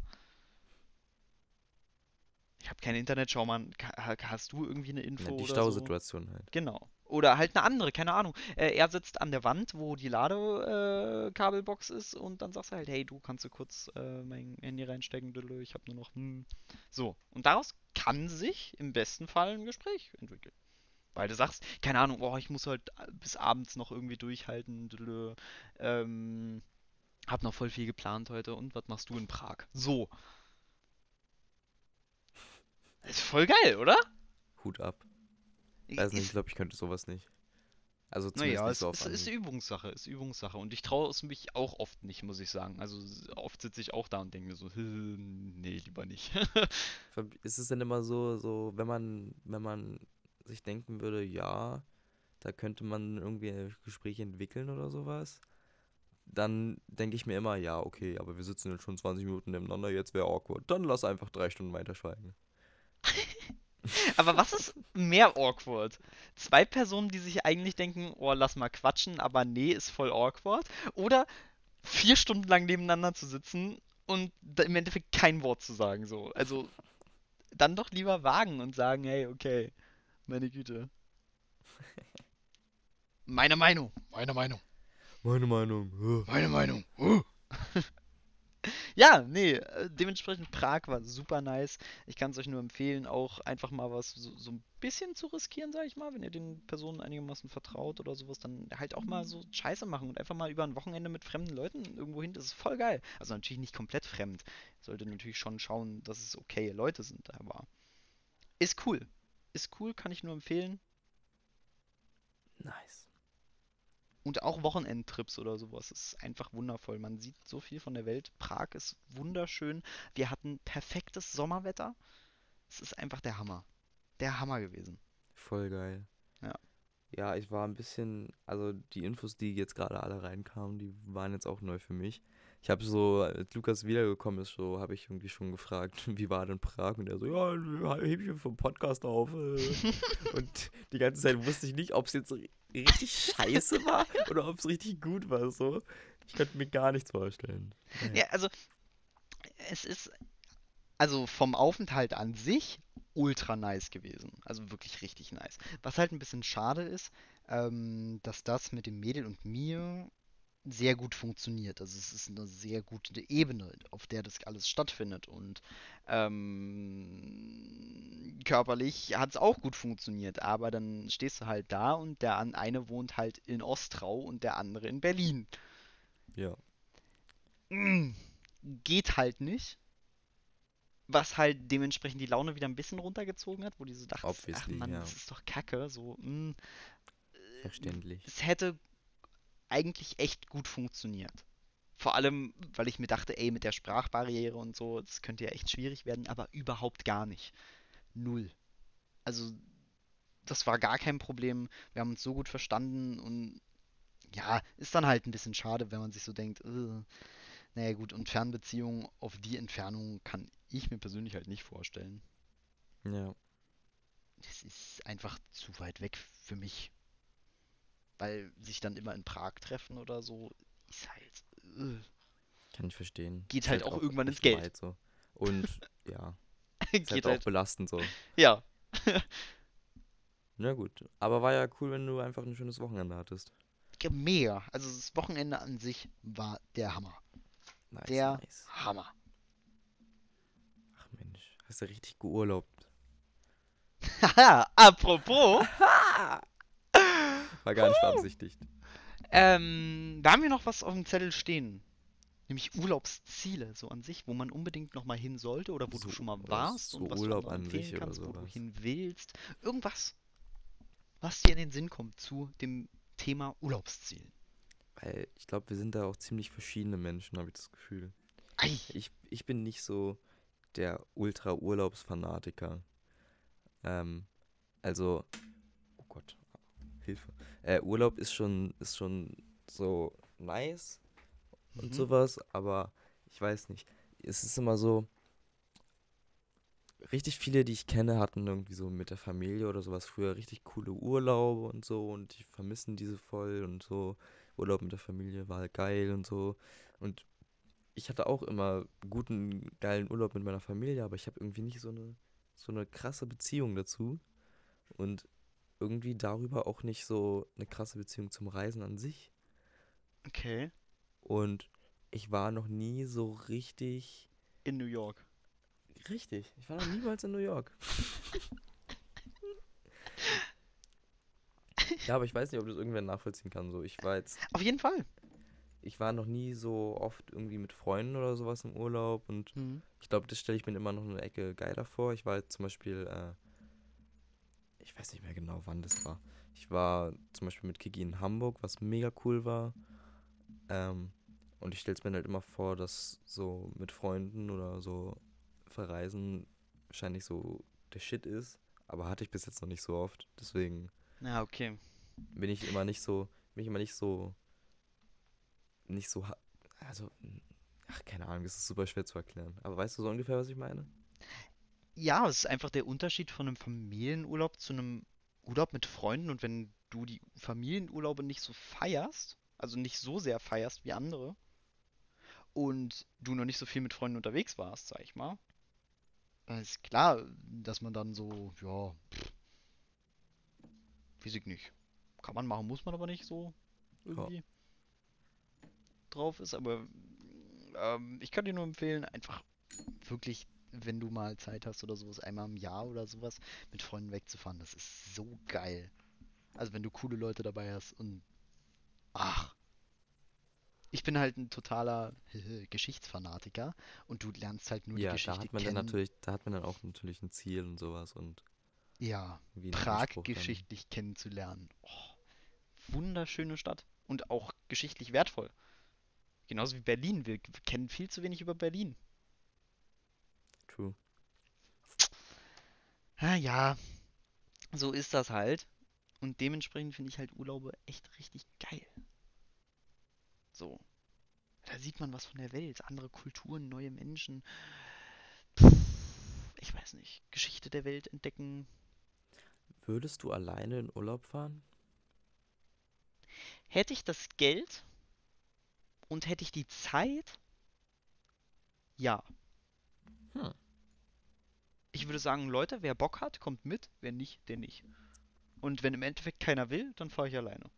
Ich habe kein Internet, schau mal, hast du irgendwie eine Info Ja, die oder so? Stausituation halt. Genau. Oder halt eine andere, keine Ahnung. Äh, er sitzt an der Wand, wo die Ladekabelbox äh, ist und dann sagst du halt, hey, du kannst du kurz äh, mein Handy reinstecken, ich habe nur noch, hm. So. Und daraus kann sich im besten Fall ein Gespräch entwickeln. Weil du sagst, keine Ahnung, oh, ich muss halt bis abends noch irgendwie durchhalten, ähm, hab noch voll viel geplant heute und was machst du in Prag? So. Ist voll geil, oder? Hut ab. Weiß nicht, Ist- ich glaube, ich könnte sowas nicht. Also zumindest Naja, nicht es so auf ist, ist. Übungssache, ist Übungssache. Und ich traue es mich auch oft nicht, muss ich sagen. Also oft sitze ich auch da und denke mir so, nee, lieber nicht. Ist es denn immer so, so, wenn man, wenn man sich denken würde, ja, da könnte man irgendwie ein Gespräch entwickeln oder sowas, dann denke ich mir immer, ja, okay, aber wir sitzen jetzt schon 20 Minuten nebeneinander, jetzt wäre awkward. Dann lass einfach drei Stunden weiter schweigen. Aber was ist mehr awkward? Zwei Personen, die sich eigentlich denken, oh, lass mal quatschen, aber nee, ist voll awkward. Oder vier Stunden lang nebeneinander zu sitzen und im Endeffekt kein Wort zu sagen, so. Also, dann doch lieber wagen und sagen, hey, okay, meine Güte. Meine Meinung, meine Meinung. Meine Meinung. Meine Meinung. ja, nee, äh, dementsprechend Prag war super nice. Ich kann es euch nur empfehlen, auch einfach mal was so, so ein bisschen zu riskieren, sag ich mal. Wenn ihr den Personen einigermaßen vertraut oder sowas, dann halt auch mal so Scheiße machen und einfach mal über ein Wochenende mit fremden Leuten irgendwo hin. Das ist voll geil. Also natürlich nicht komplett fremd. Sollte natürlich schon schauen, dass es okay Leute sind, aber ist cool. Ist cool, kann ich nur empfehlen. Nice. Und auch Wochenendtrips oder sowas. ist einfach wundervoll. Man sieht so viel von der Welt. Prag ist wunderschön. Wir hatten perfektes Sommerwetter. Es ist einfach der Hammer. Der Hammer gewesen. Voll geil. Ja. Ja, ich war ein bisschen, also die Infos, die jetzt gerade alle reinkamen, die waren jetzt auch neu für mich. Ich habe so, als Lukas wiedergekommen ist, so habe ich irgendwie schon gefragt, wie war denn Prag? Und er so, ja, heb ich vom Podcast auf. äh. Und die ganze Zeit wusste ich nicht, ob es jetzt ri- richtig scheiße war oder ob es richtig gut war. So. Ich könnte mir gar nichts vorstellen. Naja. Ja, also es ist also vom Aufenthalt an sich ultra nice gewesen. Also wirklich richtig nice. Was halt ein bisschen schade ist, ähm, dass das mit dem Mädel und mir sehr gut funktioniert. Also es ist eine sehr gute Ebene, auf der das alles stattfindet. Und ähm, körperlich hat es auch gut funktioniert. Aber dann stehst du halt da und der eine wohnt halt in Ostrau und der andere in Berlin. Ja. Mm, geht halt nicht. Was halt dementsprechend die Laune wieder ein bisschen runtergezogen hat, wo die so dachten, ach Mann, ja. das ist doch Kacke. So, mm, Verständlich. es hätte eigentlich echt gut funktioniert. Vor allem, weil ich mir dachte, ey, mit der Sprachbarriere und so, das könnte ja echt schwierig werden, aber überhaupt gar nicht. Null. Also, das war gar kein Problem. Wir haben uns so gut verstanden und ja, ist dann halt ein bisschen schade, wenn man sich so denkt, äh, naja gut, und Fernbeziehungen auf die Entfernung kann ich mir persönlich halt nicht vorstellen. Ja. Das ist einfach zu weit weg für mich. Weil sich dann immer in Prag treffen oder so, ist halt. Äh, Kann ich verstehen. Geht Ist halt auch irgendwann ins Geld. weit so. Und ja, ist halt geht auch halt. belastend so. Ja. Na gut. Aber war ja cool, wenn du einfach ein schönes Wochenende hattest. Ja, Mega. Also das Wochenende an sich war der Hammer. Nice, Der nice. Hammer. Ach Mensch, hast du richtig geurlaubt. Haha, apropos, War gar nicht beabsichtigt. ähm, da haben wir noch was auf dem Zettel stehen. Nämlich Urlaubsziele, so an sich, wo man unbedingt noch mal hin sollte oder wo du So- schon mal warst so und was Urlaub du an sich empfehlen oder kannst, wo du sowas. hin willst. Irgendwas, was dir in den Sinn kommt zu dem Thema Urlaubszielen. Weil ich glaube, wir sind da auch ziemlich verschiedene Menschen, habe ich das Gefühl. Ei, Ich, ich bin nicht so der Ultra-Urlaubsfanatiker. Ähm, also, Hilfe. Äh, Urlaub ist schon, ist schon so nice und Mhm. sowas, aber ich weiß nicht. Es ist immer so, richtig viele, die ich kenne, hatten irgendwie so mit der Familie oder sowas früher richtig coole Urlaube und so und die vermissen diese voll und so. Urlaub mit der Familie war halt geil und so. Und ich hatte auch immer guten, geilen Urlaub mit meiner Familie, aber ich habe irgendwie nicht so eine, so eine krasse Beziehung dazu. Und irgendwie darüber auch nicht so eine krasse Beziehung zum Reisen an sich. okay. Und ich war noch nie so richtig. In New York. Richtig, ich war noch niemals in New York. ja, aber ich weiß nicht, ob das irgendwer nachvollziehen kann. So, ich war jetzt, Auf jeden Fall. ich war noch nie so oft irgendwie mit Freunden oder sowas im Urlaub und Mhm. Ich glaube, das stelle ich mir immer noch eine Ecke geiler vor. Ich war jetzt zum Beispiel, äh, ich weiß nicht mehr genau, wann das war. Ich war zum Beispiel mit Kiki in Hamburg, was mega cool war. Ähm, und ich stelle es mir halt immer vor, dass so mit Freunden oder so verreisen wahrscheinlich so der Shit ist. Aber hatte ich bis jetzt noch nicht so oft. Deswegen, Ja, okay. bin ich immer nicht so, bin ich immer nicht so, nicht so, also, ach, keine Ahnung, das ist super schwer zu erklären. Aber weißt du so ungefähr, was ich meine? Ja, es ist einfach der Unterschied von einem Familienurlaub zu einem Urlaub mit Freunden. Und wenn du die Familienurlaube nicht so feierst, also nicht so sehr feierst wie andere und du noch nicht so viel mit Freunden unterwegs warst, sag ich mal, dann ist klar, dass man dann so, ja, weiß ich nicht. Kann man machen, muss man aber nicht so irgendwie drauf ist, aber ähm, ich kann dir nur empfehlen, einfach wirklich, wenn du mal Zeit hast oder sowas, einmal im Jahr oder sowas, mit Freunden wegzufahren. Das ist so geil. Also wenn du coole Leute dabei hast und ach, ich bin halt ein totaler Geschichtsfanatiker und du lernst halt nur die Ja, da Geschichte hat man dann kennen. natürlich, da hat man dann auch natürlich ein Ziel und sowas und Ja, Prag dann. geschichtlich kennenzulernen. Oh, wunderschöne Stadt und auch geschichtlich wertvoll. Genauso wie Berlin. Wir kennen viel zu wenig über Berlin. True. Ah ja, so ist das halt. Und dementsprechend finde ich halt Urlaube echt richtig geil. So. Da sieht man was von der Welt, andere Kulturen, neue Menschen. Pff, ich weiß nicht. Geschichte der Welt entdecken. Würdest du alleine in Urlaub fahren? Hätte ich das Geld und hätte ich die Zeit? Ja. Hm. Ich würde sagen, Leute, wer Bock hat, kommt mit, wer nicht, der nicht. Und wenn im Endeffekt keiner will, dann fahre ich alleine.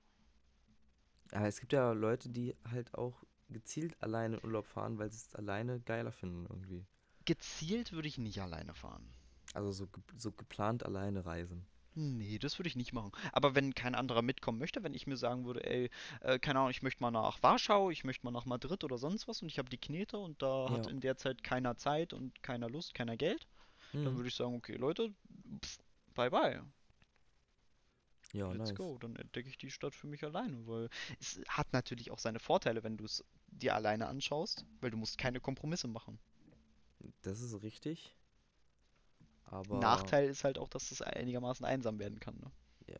Aber es gibt ja Leute, die halt auch gezielt alleine in Urlaub fahren, weil sie es alleine geiler finden irgendwie. Gezielt würde ich nicht alleine fahren. Also so, ge so geplant alleine reisen. Nee, das würde ich nicht machen. Aber wenn kein anderer mitkommen möchte, wenn ich mir sagen würde, ey, äh, keine Ahnung, ich möchte mal nach Warschau, ich möchte mal nach Madrid oder sonst was und ich habe die Knete und da hat Ja. in der Zeit keiner Zeit und keiner Lust, keiner Geld, dann Hm. würde ich sagen, okay, Leute, pff, bye bye. Ja, Let's nice. go. Dann entdecke ich die Stadt für mich alleine, weil es hat natürlich auch seine Vorteile, wenn du es dir alleine anschaust, weil du musst keine Kompromisse machen. Das ist richtig. Aber Nachteil ist halt auch, dass es einigermaßen einsam werden kann, ne? Ja.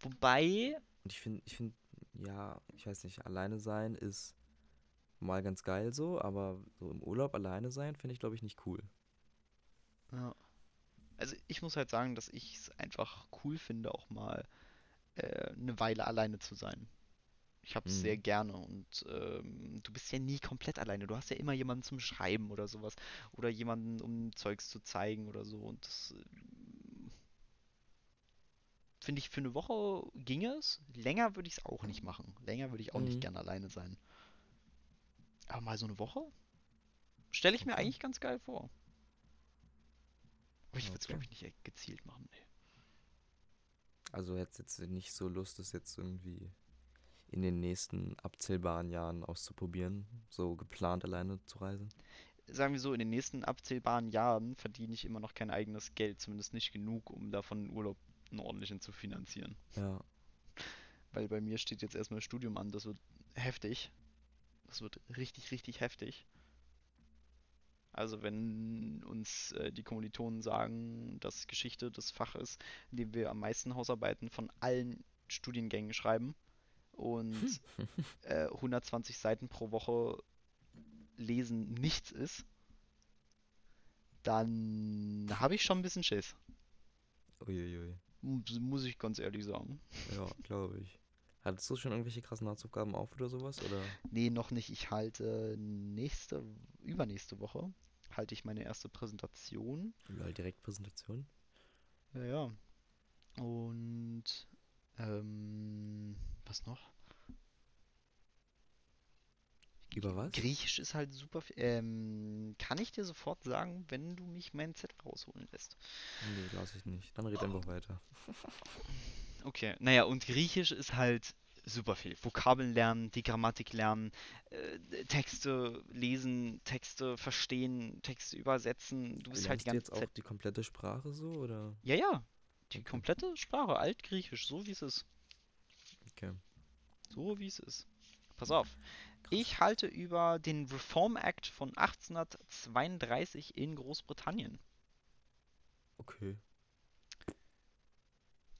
Wobei, Und ich finde, ich finde, ja, ich weiß nicht, alleine sein ist mal ganz geil so, aber so im Urlaub alleine sein finde ich, glaube ich, nicht cool. ja. Also ich muss halt sagen, dass ich es einfach cool finde, auch mal äh, eine Weile alleine zu sein. Ich habe es sehr Mhm. gerne und ähm, du bist ja nie komplett alleine. Du hast ja immer jemanden zum Schreiben oder sowas oder jemanden, um Zeugs zu zeigen oder so. Und das äh, finde ich für eine Woche ginge es. Länger würde ich es auch nicht machen. Länger würde ich auch nicht Mhm. gern alleine sein. Aber mal so eine Woche stelle ich mir Okay. eigentlich ganz geil vor. Aber ich würde es, Okay. glaube ich, nicht gezielt machen. Nee. Also hättest jetzt nicht so Lust, das jetzt irgendwie in den nächsten abzählbaren Jahren auszuprobieren, so geplant alleine zu reisen. sagen wir so, in den nächsten abzählbaren Jahren verdiene ich immer noch kein eigenes Geld, zumindest nicht genug, um davon einen Urlaub einen ordentlichen zu finanzieren. Ja, Weil bei mir steht jetzt erstmal Studium an, das wird heftig. Das wird richtig, richtig heftig. Also wenn uns äh, die Kommilitonen sagen, dass Geschichte das Fach ist, in dem wir am meisten Hausarbeiten von allen Studiengängen schreiben und äh, 120 Seiten pro Woche lesen nichts ist, dann habe ich schon ein bisschen Schiss. uiuiui. Mu- Muss ich ganz ehrlich sagen. Ja, glaube ich. Hattest du schon irgendwelche krassen Hausaufgaben auf oder sowas? Oder? Nee, noch nicht. Ich halte nächste, übernächste Woche halte ich meine erste Präsentation. Lol, Direktpräsentation? Ja, ja. Und ähm, was noch? Über was? Griechisch ist halt super. viel- Ähm, kann ich dir sofort sagen, wenn du mich meinen Zettel rausholen lässt. Nee, lass ich nicht. Dann red einfach weiter. Okay, naja, und Griechisch ist halt super viel. Vokabeln lernen, die Grammatik lernen, äh, Texte lesen, Texte verstehen, Texte übersetzen. Du bist halt die Lernst ganze jetzt auch Zeit. die komplette Sprache so, oder? Ja, ja, die komplette Sprache, Altgriechisch, so wie es ist. Okay. So wie es ist. Pass auf. Ich halte über den Reform Act von 1832 in Großbritannien. Okay.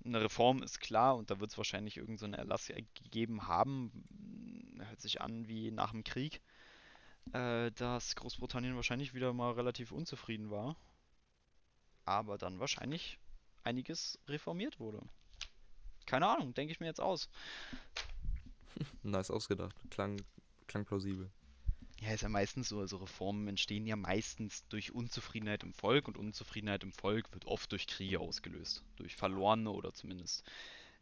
Eine Reform ist klar und da wird es wahrscheinlich irgendeinen so Erlass gegeben haben. Hört sich an wie nach dem Krieg, äh, dass Großbritannien wahrscheinlich wieder mal relativ unzufrieden war. Aber dann wahrscheinlich einiges reformiert wurde. Keine Ahnung, denke ich mir jetzt aus. Nice ausgedacht. Klang, klang plausibel. Ja, ist ja meistens so, also Reformen entstehen ja meistens durch Unzufriedenheit im Volk und Unzufriedenheit im Volk wird oft durch Kriege ausgelöst. Durch verlorene oder zumindest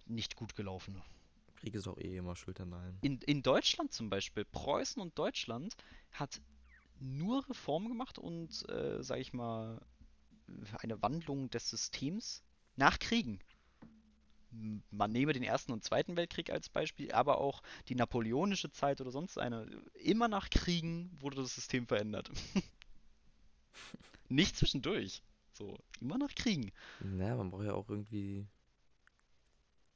nicht gut gelaufene. Krieg ist auch eh immer an allem. In, in Deutschland zum Beispiel, Preußen und Deutschland hat nur Reformen gemacht und, äh, sag ich mal, eine Wandlung des Systems nach Kriegen. Man nehme den Ersten und Zweiten Weltkrieg als Beispiel, aber auch die napoleonische Zeit oder sonst eine. Immer nach Kriegen wurde das System verändert. Nicht zwischendurch. So, immer nach Kriegen. Naja, man braucht ja auch irgendwie.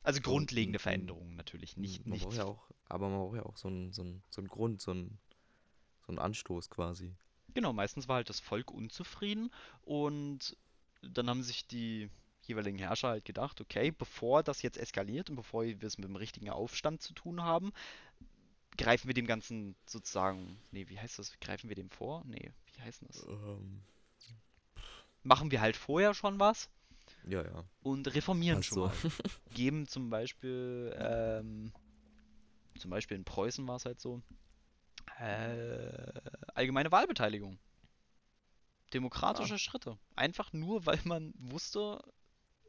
Also So, grundlegende Veränderungen natürlich, nicht, man nicht braucht ja auch, aber man braucht ja auch so einen so einen- so einen Grund, so einen, so einen Anstoß quasi. Genau, meistens war halt das Volk unzufrieden und dann haben sich die jeweiligen Herrscher halt gedacht, okay, bevor das jetzt eskaliert und bevor wir es mit dem richtigen Aufstand zu tun haben, greifen wir dem Ganzen sozusagen, nee, wie heißt das? Greifen wir dem vor? Nee, wie heißt das? Ähm, Machen wir halt vorher schon was ja, ja. und reformieren Passt schon mal. Geben zum Beispiel, ähm, zum Beispiel in Preußen war es halt so, äh, allgemeine Wahlbeteiligung. Demokratische Ah. Schritte. Einfach nur, weil man wusste,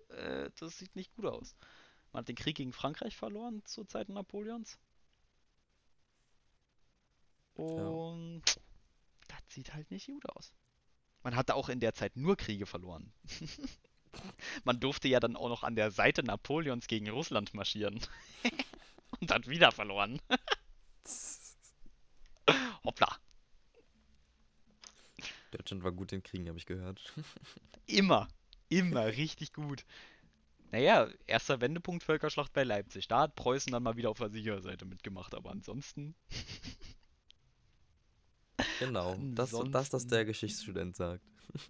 äh, das sieht nicht gut aus. Man hat den Krieg gegen Frankreich verloren zur Zeit Napoleons. Und das sieht halt nicht gut aus. Man hatte auch in der Zeit nur Kriege verloren. Man durfte ja dann auch noch an der Seite Napoleons gegen Russland marschieren. Und hat wieder verloren. Hoppla. Deutschland war gut in Kriegen, habe ich gehört. Immer. Immer richtig gut. Naja, erster Wendepunkt Völkerschlacht bei Leipzig. Da hat Preußen dann mal wieder auf der Siegerseite mitgemacht, aber ansonsten. Genau. Das, das, das Ansonsten- der Geschichtsstudent sagt.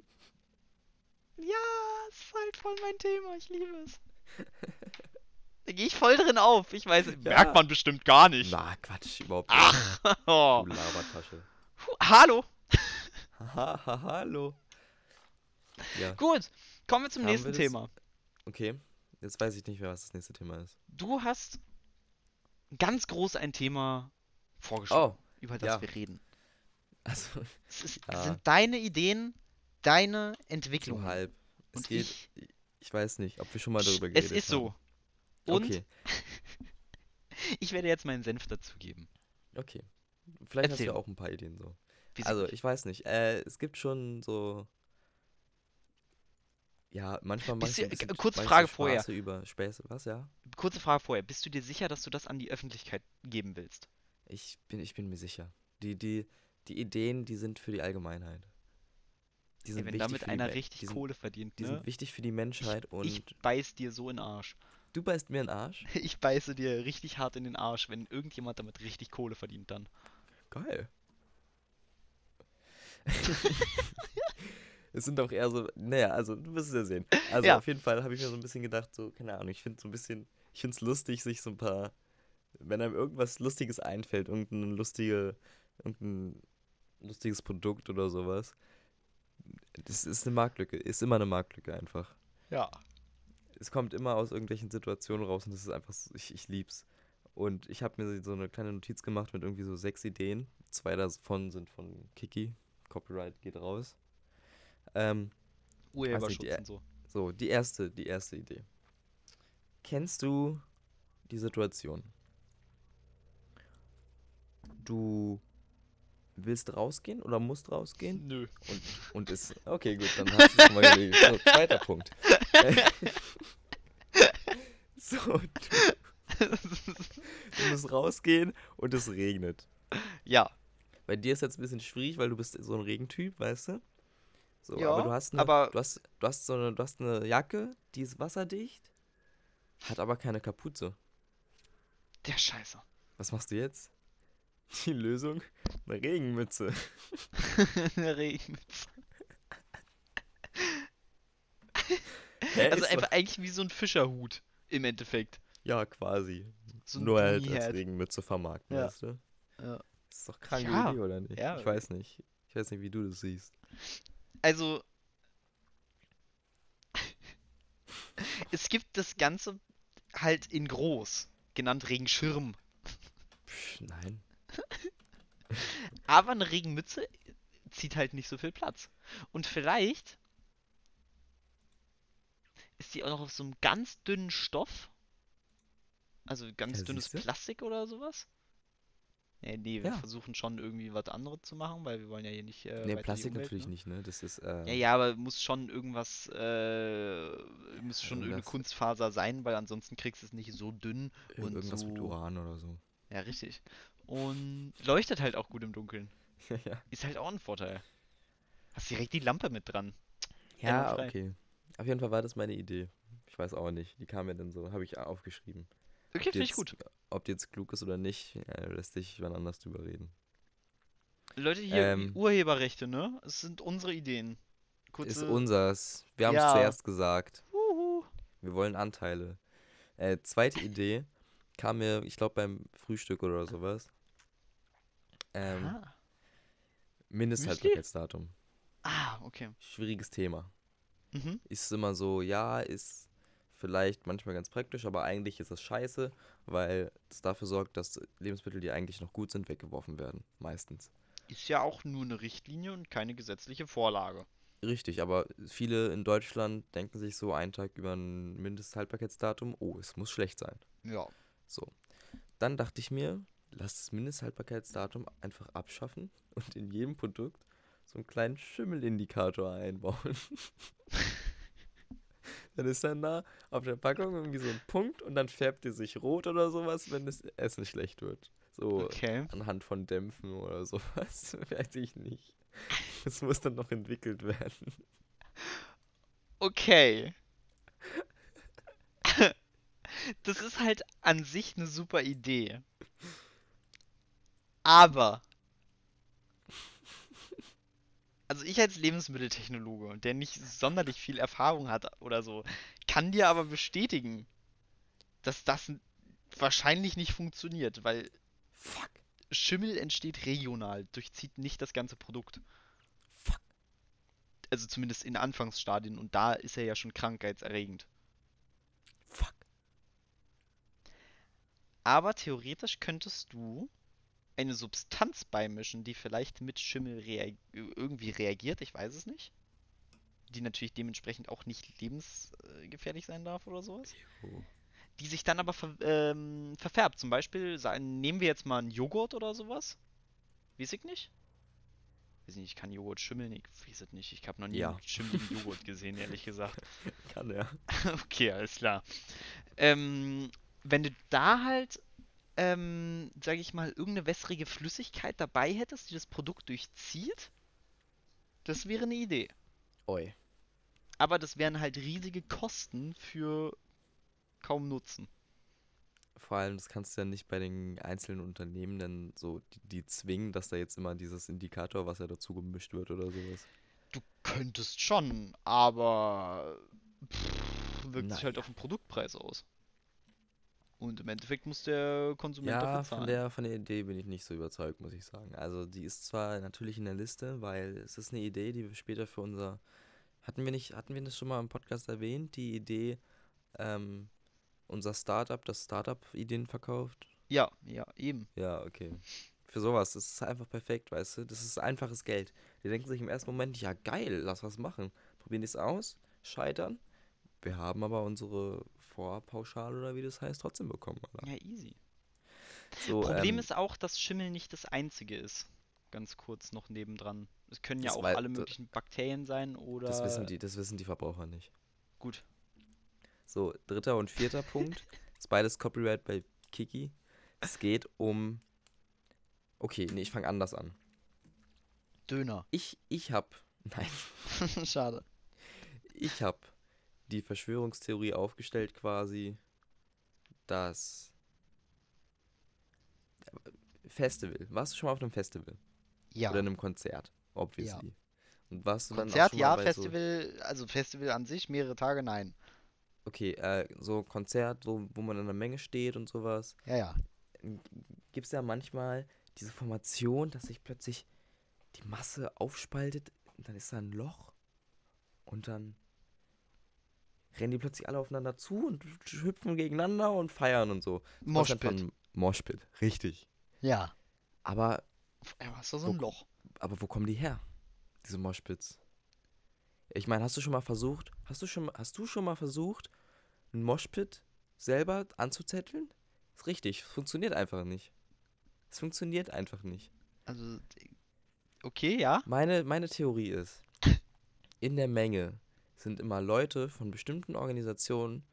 Ja, ist halt voll mein Thema. Ich liebe es. Da gehe ich voll drin auf. Ich weiß, merkt man bestimmt gar nicht. Na, Quatsch, überhaupt nicht. Ach, oh. Du Labertasche. Puh, hallo. Ha, hallo. Ja, Gut, kommen wir zum Haben nächsten wir? Thema. okay. Jetzt weiß ich nicht mehr, was das nächste Thema ist. Du hast ganz groß ein Thema vorgeschlagen, Oh, über das ja. wir reden. also Es ist, Ja. sind deine Ideen, deine so Entwicklung. halb. Es Und geht, ich, ich weiß nicht, ob wir schon mal darüber es geredet ist so. haben. Und Okay, ich werde jetzt meinen Senf dazugeben. okay. Vielleicht hast du Erzähl. ja auch ein paar Ideen so. Wie Also, ich weiß nicht. Äh, es gibt schon so. Ja, manchmal mache ich so ein du- bisschen, kurze ich Frage vorher. Über Späße. Was, ja? Kurze Frage vorher. Bist du dir sicher, dass du das an die Öffentlichkeit geben willst? Ich bin, ich bin mir sicher. Die, die, die Ideen, die sind für die Allgemeinheit. Die Ey, sind wenn wichtig damit für die einer richtig die sind, Kohle verdient, Die ne? sind wichtig für die Menschheit und ich beiß dir so in den Arsch. du beißt mir in den Arsch. Ich beiße dir richtig hart in den Arsch, wenn irgendjemand damit richtig Kohle verdient dann. Geil. es sind auch eher so, naja, also du wirst es ja sehen. Also Ja. auf jeden Fall habe ich mir so ein bisschen gedacht, so, keine Ahnung, ich finde so ein bisschen, ich finde es lustig, sich so ein paar, wenn einem irgendwas Lustiges einfällt, irgendein lustige, irgendein lustiges Produkt oder sowas. Das ist eine Marktlücke, ist immer eine Marktlücke einfach. Ja. Es kommt immer aus irgendwelchen Situationen raus und das ist einfach, so, ich, ich lieb's. Und ich habe mir so eine kleine Notiz gemacht mit irgendwie so sechs Ideen. Zwei davon sind von Kiki. Copyright geht raus. Ähm, Urheberschutz die- und so. so, die erste, die erste Idee. Kennst du die Situation? Du willst rausgehen oder musst rausgehen? Nö. Und, und ist. Okay, gut, dann hast du schon mal gelegt. So, zweiter Punkt. so, du, du musst rausgehen und es regnet. ja, Bei dir ist jetzt ein bisschen schwierig, weil du bist so ein Regentyp, weißt du? So, Ja, aber du hast eine, aber- du hast, du hast so eine, du hast eine Jacke, die ist wasserdicht, hat aber keine Kapuze. der Scheiße. Was machst du jetzt? Die Lösung? Eine Regenmütze. Eine Regenmütze. Hä, Also einfach eigentlich wie so ein Fischerhut. Im Endeffekt. Ja, quasi. So Nur halt als Regenmütze vermarkten, Ja. weißt du? Ja. Das ist doch kranke Ja, Idee, oder nicht? ja. Ich weiß nicht. Ich weiß nicht, wie du das siehst. Also. es gibt das Ganze halt in groß, genannt Regenschirm. Pff, nein. Aber eine Regenmütze zieht halt nicht so viel Platz. Und vielleicht ist die auch noch auf so einem ganz dünnen Stoff. Also ganz Ja, dünnes. Plastik oder sowas. Nee, nee, wir Ja. versuchen schon irgendwie was anderes zu machen, weil wir wollen ja hier nicht. Äh, nee, Plastik Umwelt, natürlich ne? nicht, ne? Das ist, äh, Ja, ja, aber muss schon irgendwas, äh, muss schon irgendeine Irgendwas- Kunstfaser sein, weil ansonsten kriegst du es nicht so dünn und irgendwas mit so. Uran oder so. Ja, richtig. Und leuchtet halt auch gut im Dunkeln. ja. Ist halt auch ein Vorteil. Hast direkt die Lampe mit dran. Ja, Einwandfrei. okay. Auf jeden Fall war das meine Idee. Ich weiß auch nicht. Die kam mir dann so, habe ich aufgeschrieben. Okay, finde ich gut. Ob die jetzt klug ist oder nicht, äh, lässt sich wann anders drüber reden. Leute, hier, Ähm, Urheberrechte, ne? Es sind unsere Ideen. Kurze... Ist unsers. Wir haben es Ja. zuerst gesagt. Huhu. Wir wollen Anteile. Äh, zweite Idee kam mir, ich glaube, beim Frühstück oder sowas. Ähm, Aha. Mindesthaltbarkeitsdatum. Ah, okay. Schwieriges Thema. Mhm. Ist immer so, ja, ist vielleicht manchmal ganz praktisch, aber eigentlich ist das scheiße, weil es dafür sorgt, dass Lebensmittel, die eigentlich noch gut sind, weggeworfen werden. Meistens. Ist ja auch nur eine Richtlinie und keine gesetzliche Vorlage. Richtig, aber viele in Deutschland denken sich so einen Tag über ein Mindesthaltbarkeitsdatum, oh, es muss schlecht sein. Ja. So. Dann dachte ich mir, lass das Mindesthaltbarkeitsdatum einfach abschaffen und in jedem Produkt so einen kleinen Schimmelindikator einbauen. dann ist dann da auf der Packung irgendwie so ein Punkt und dann färbt die sich rot oder sowas, wenn das Essen schlecht wird. So Okay. anhand von Dämpfen oder sowas. Weiß ich nicht. Das muss dann noch entwickelt werden. Okay. Das ist halt an sich eine super Idee. Aber. Also ich als Lebensmitteltechnologe, der nicht sonderlich viel Erfahrung hat oder so, kann dir aber bestätigen, dass das wahrscheinlich nicht funktioniert, weil Fuck. Schimmel entsteht regional, durchzieht nicht das ganze Produkt. Fuck. Also zumindest in Anfangsstadien und da ist er ja schon krankheitserregend. Fuck. Aber theoretisch könntest du eine Substanz beimischen, die vielleicht mit Schimmel reag irgendwie reagiert, ich weiß es nicht. Die natürlich dementsprechend auch nicht lebensgefährlich sein darf oder sowas. Jo. Die sich dann aber ver ähm, verfärbt. Zum Beispiel, sagen, nehmen wir jetzt mal einen Joghurt oder sowas. Weiß ich nicht. Weiß ich nicht, kann Joghurt schimmeln? Ich weiß es nicht. Ich habe noch nie Ja. einen schimmeligen Joghurt gesehen, ehrlich gesagt. Kann er. Okay, alles klar. Ähm, wenn du da halt, ähm, sag ich mal, irgendeine wässrige Flüssigkeit dabei hättest, die das Produkt durchzieht, das wäre eine Idee. Oi. Aber das wären halt riesige Kosten für kaum Nutzen. Vor allem, das kannst du ja nicht bei den einzelnen Unternehmen dann so, die, die zwingen, dass da jetzt immer dieses Indikator, was ja dazu gemischt wird oder sowas. Du könntest schon, aber pff, wirkt sich halt Naja. auf den Produktpreis aus. Und im Endeffekt muss der Konsument Ja, dafür von zahlen. der, von der Idee bin ich nicht so überzeugt, muss ich sagen. Also die ist zwar natürlich in der Liste, weil es ist eine Idee, die wir später für unser. Hatten wir nicht, hatten wir das schon mal im Podcast erwähnt, die Idee, ähm, unser Startup, das Startup-Ideen verkauft? Ja, ja, eben. Ja, okay. Für sowas, das ist einfach perfekt, weißt du? Das ist einfaches Geld. Die denken sich im ersten Moment, ja geil, lass was machen. Probieren es aus, scheitern. Wir haben aber unsere Vorpauschale oder wie das heißt, trotzdem bekommen. Alter. Ja, easy. So, Problem ähm, ist auch, dass Schimmel nicht das einzige ist. Ganz kurz noch nebendran. Es können ja auch wei- alle möglichen Bakterien sein oder. Das wissen die, das wissen die Verbraucher nicht. Gut. So, dritter und vierter Punkt. Ist beides Copyright bei Kiki. Es geht um. Okay, nee, ich fange anders an. Döner. Ich, ich hab. Nein, Schade. ich hab die Verschwörungstheorie aufgestellt quasi, dass. Festival. Warst du schon mal auf einem Festival? Ja. Oder einem Konzert? Obviously. Und warst du dann auch Konzert, schon mal ja, bei Festival, also Festival an sich, mehrere Tage, nein. okay, äh, so Konzert, so, wo man in einer Menge steht und sowas, Ja, ja. gibt es ja manchmal diese Formation, dass sich plötzlich die Masse aufspaltet und dann ist da ein Loch und dann rennen die plötzlich alle aufeinander zu und hüpfen gegeneinander und feiern und so. Moshpit. Moshpit, richtig. Ja. Aber, Auf einmal ist da so ein Wo- Loch. aber wo kommen die her? Diese Moshpits. Ich meine, hast du schon mal versucht, hast du schon, hast du schon mal versucht, ein Moshpit selber anzuzetteln? Ist richtig, es funktioniert einfach nicht. Es funktioniert einfach nicht. Also, okay, ja. Meine, meine Theorie ist, in der Menge sind immer Leute von bestimmten Organisationen,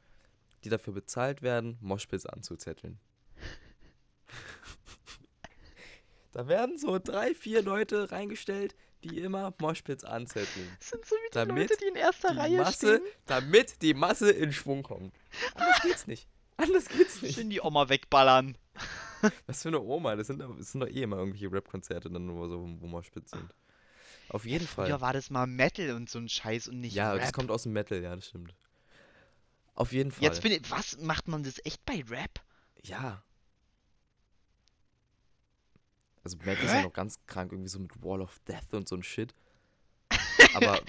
die dafür bezahlt werden, Moshpits anzuzetteln. da werden so drei, vier Leute reingestellt, die immer Moshpits anzetteln. Das sind so wie die Damit Leute, die in erster Die Reihe Masse, stehen. damit die Masse in Schwung kommt. Anders geht's nicht. Anders geht's nicht. Schön die Oma wegballern. Was für eine Oma, das sind, doch- das sind doch eh immer irgendwelche Rap-Konzerte, dann nur so, wo Moshpits sind. Auf jeden Fall. Früher war das mal Metal und so ein Scheiß und nicht Ja, Rap. das kommt aus dem Metal, ja, das stimmt. Auf jeden Fall. Jetzt bin ich, was, macht man das echt bei Rap? ja. Also Metal ist Hä? ja noch ganz krank, irgendwie so mit Wall of Death und so ein Shit. Aber,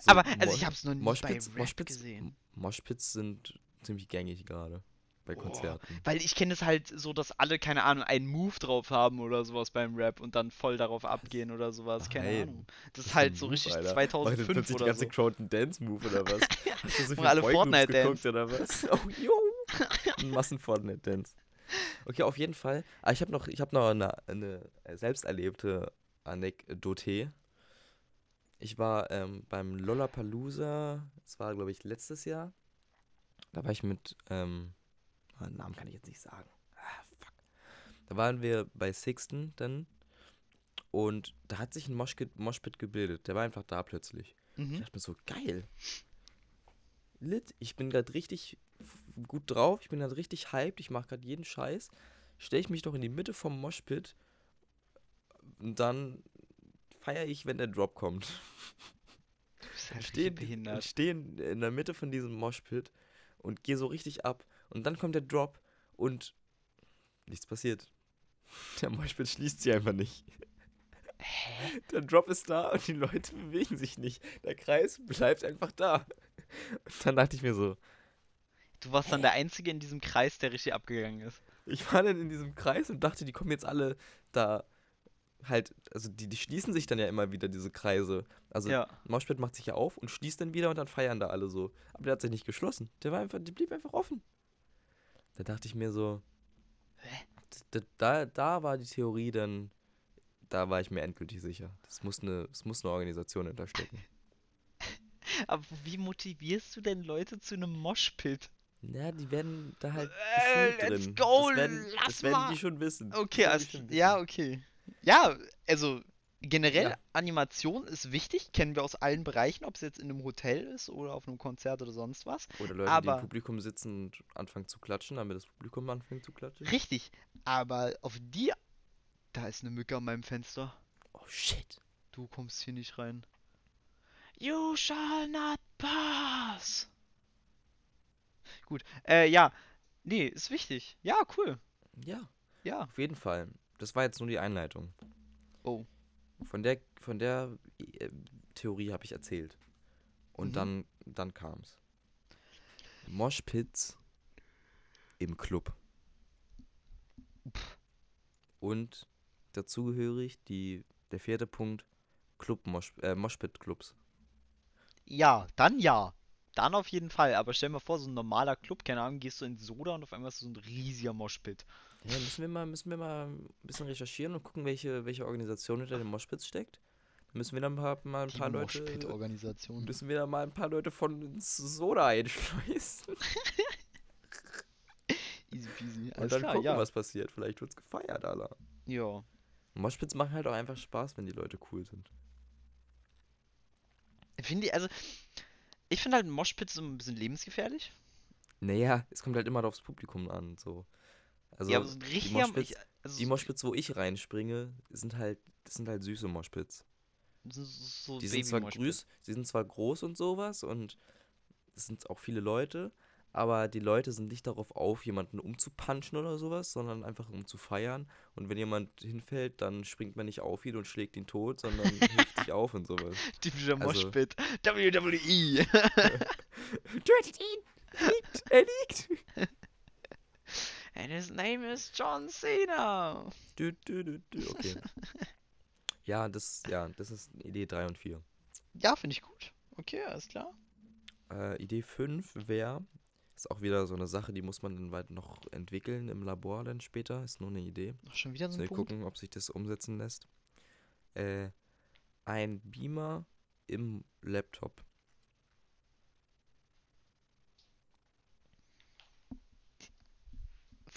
so Aber, also ich hab's noch nie Moshpits, bei Rap Moshpits, gesehen. Moshpits sind ziemlich gängig gerade bei. Konzerten. Weil ich kenne es halt so, dass alle, keine Ahnung, einen Move drauf haben oder sowas beim Rap und dann voll darauf abgehen oder sowas, keine Nein. Ahnung. Das ist ist halt so Move, richtig Alter? Macht 2005 jetzt plötzlich oder die ganze so. Crowd einen Dance-Move oder was? Hast du so viel alle Fortnite-Dance. geguckt oder was? Oh, yo! Ein Massen-Fortnite-Dance. Okay, auf jeden Fall. Aber ich habe noch, ich hab noch eine, eine selbst erlebte Anekdote. Ich war ähm, beim Lollapalooza, das war glaube ich letztes Jahr. Da war ich mit, ähm, ah, Namen kann ich jetzt nicht sagen. Ah, fuck. Da waren wir bei Sixten dann und da hat sich ein Moshpit, Moshpit gebildet. Der war einfach da plötzlich. Ich Mhm. dachte mir so, geil. Lit, ich bin gerade richtig gut drauf, ich bin gerade richtig hyped, ich mache gerade jeden Scheiß. Stelle ich mich doch in die Mitte vom Moshpit und dann feiere ich, wenn der Drop kommt. Du bist halt Stehe richtig behindert. steh in in der Mitte von diesem Moshpit und gehe so richtig ab. Und dann kommt der Drop und nichts passiert. Der Moshpit schließt sich einfach nicht. Hä? Der Drop ist da und die Leute bewegen sich nicht. Der Kreis bleibt einfach da. Und dann dachte ich mir so, Du warst dann der Einzige in diesem Kreis, der richtig abgegangen ist. ich war dann in diesem Kreis und dachte, die kommen jetzt alle da halt, also die, die schließen sich dann ja immer wieder, diese Kreise. Also Ja. Moshpit macht sich ja auf und schließt dann wieder und dann feiern da alle so. Aber der hat sich nicht geschlossen. Der war einfach, der blieb einfach offen. Da dachte ich mir so, da, da war die Theorie dann, da war ich mir endgültig sicher. Das muss eine, das muss eine Organisation hinterstecken. Aber wie motivierst du denn Leute zu einem Moshpit? Ja, die werden da halt Äh, let's drin. go, das werden, lass das werden mal. die schon wissen. Okay, also, wissen. ja, okay. Ja, also generell Ja. Animation ist wichtig, kennen wir aus allen Bereichen, ob es jetzt in einem Hotel ist oder auf einem Konzert oder sonst was. Oder Leute, die aber- im Publikum sitzen und anfangen zu klatschen, damit das Publikum anfängt zu klatschen. Richtig, aber auf die. Da ist eine Mücke an meinem Fenster. Oh shit. Du kommst hier nicht rein. You shall not pass. Gut, äh, ja. Nee, ist wichtig. Ja, cool. Ja, Ja. auf jeden Fall. Das war jetzt nur die Einleitung. Oh. Von der, von der äh, Theorie habe ich erzählt. Und Mhm. dann, dann kam's. Moshpits im Club. Und dazugehörig die, der vierte Punkt, Club Mosh, äh, Moshpit-Clubs. Ja, dann ja. Dann auf jeden Fall. Aber stell dir mal vor, so ein normaler Club, keine Ahnung, gehst du in Soda und auf einmal ist so ein riesiger Moshpit. Ja, müssen wir mal, müssen wir mal ein bisschen recherchieren und gucken, welche, welche Organisation hinter dem Moshpits steckt. Dann müssen wir dann mal, mal ein Die paar Leute. Moshpit-Organisation. Müssen wir da mal ein paar Leute von Soda einschleusen. Easy peasy. Und Alles dann klar, gucken, ja. was passiert. Vielleicht wird's gefeiert, Alter. Ja. Moshpits machen halt auch einfach Spaß, wenn die Leute cool sind. Finde ich, also, ich finde halt Moshpits so ein bisschen lebensgefährlich. Naja, es kommt halt immer aufs Publikum an. So. Also ja, aber so ein die. Moshpits, also die Moshpits, wo ich reinspringe, sind halt, das sind halt süße Moshpits. so, so Die sind zwar grüß, die sind zwar groß und sowas und es sind auch viele Leute, aber die Leute sind nicht darauf auf, jemanden umzupunchen oder sowas, sondern einfach um zu feiern. Und wenn jemand hinfällt, dann springt man nicht auf ihn und schlägt ihn tot, sondern hilft sich auf und sowas. Typischer Also- Moshpit. WWE. Tötet ihn! Er liegt! Er liegt! And his name is John Cena. Dü, dü, dü, dü. Okay. Ja, das, ja, das ist Idee 3 und 4. Ja, finde ich gut. Okay, alles klar. Äh, Idee 5 wäre, ist auch wieder so eine Sache, die muss man dann weit noch entwickeln im Labor dann später. Ist nur eine Idee. Ach, schon wieder so Soll ein ich Punkt? gucken, ob sich das umsetzen lässt. Äh, ein Beamer im Laptop.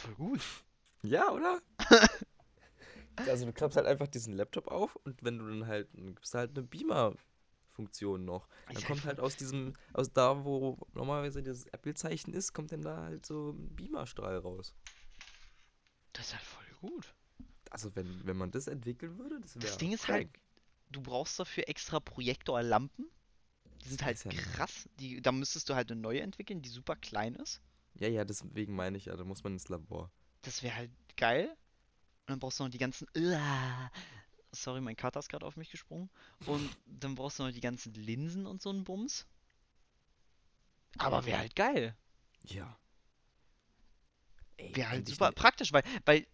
Voll gut. Ja, oder? also du klappst halt einfach diesen Laptop auf und wenn du dann halt, dann gibst du halt eine Beamer-Funktion noch. Dann kommt halt aus diesem, aus da, wo normalerweise das Apple-Zeichen ist, kommt dann da halt so ein Beamerstrahl raus. Das ist halt voll gut. Also wenn, wenn man das entwickeln würde, das wäre Ding ist halt, Du brauchst dafür extra Projektorlampen. Die sind Das halt krass. Die, da müsstest du halt eine neue entwickeln, die super klein ist. Ja, ja, deswegen meine ich ja, da muss man ins Labor. Das wäre halt geil. Und dann brauchst du noch die ganzen. Uah. Sorry, mein Kater ist gerade auf mich gesprungen. Und dann brauchst du noch die ganzen Linsen und so einen Bums. Aber wäre halt geil. Ja. Wäre halt super praktisch, weil, weil,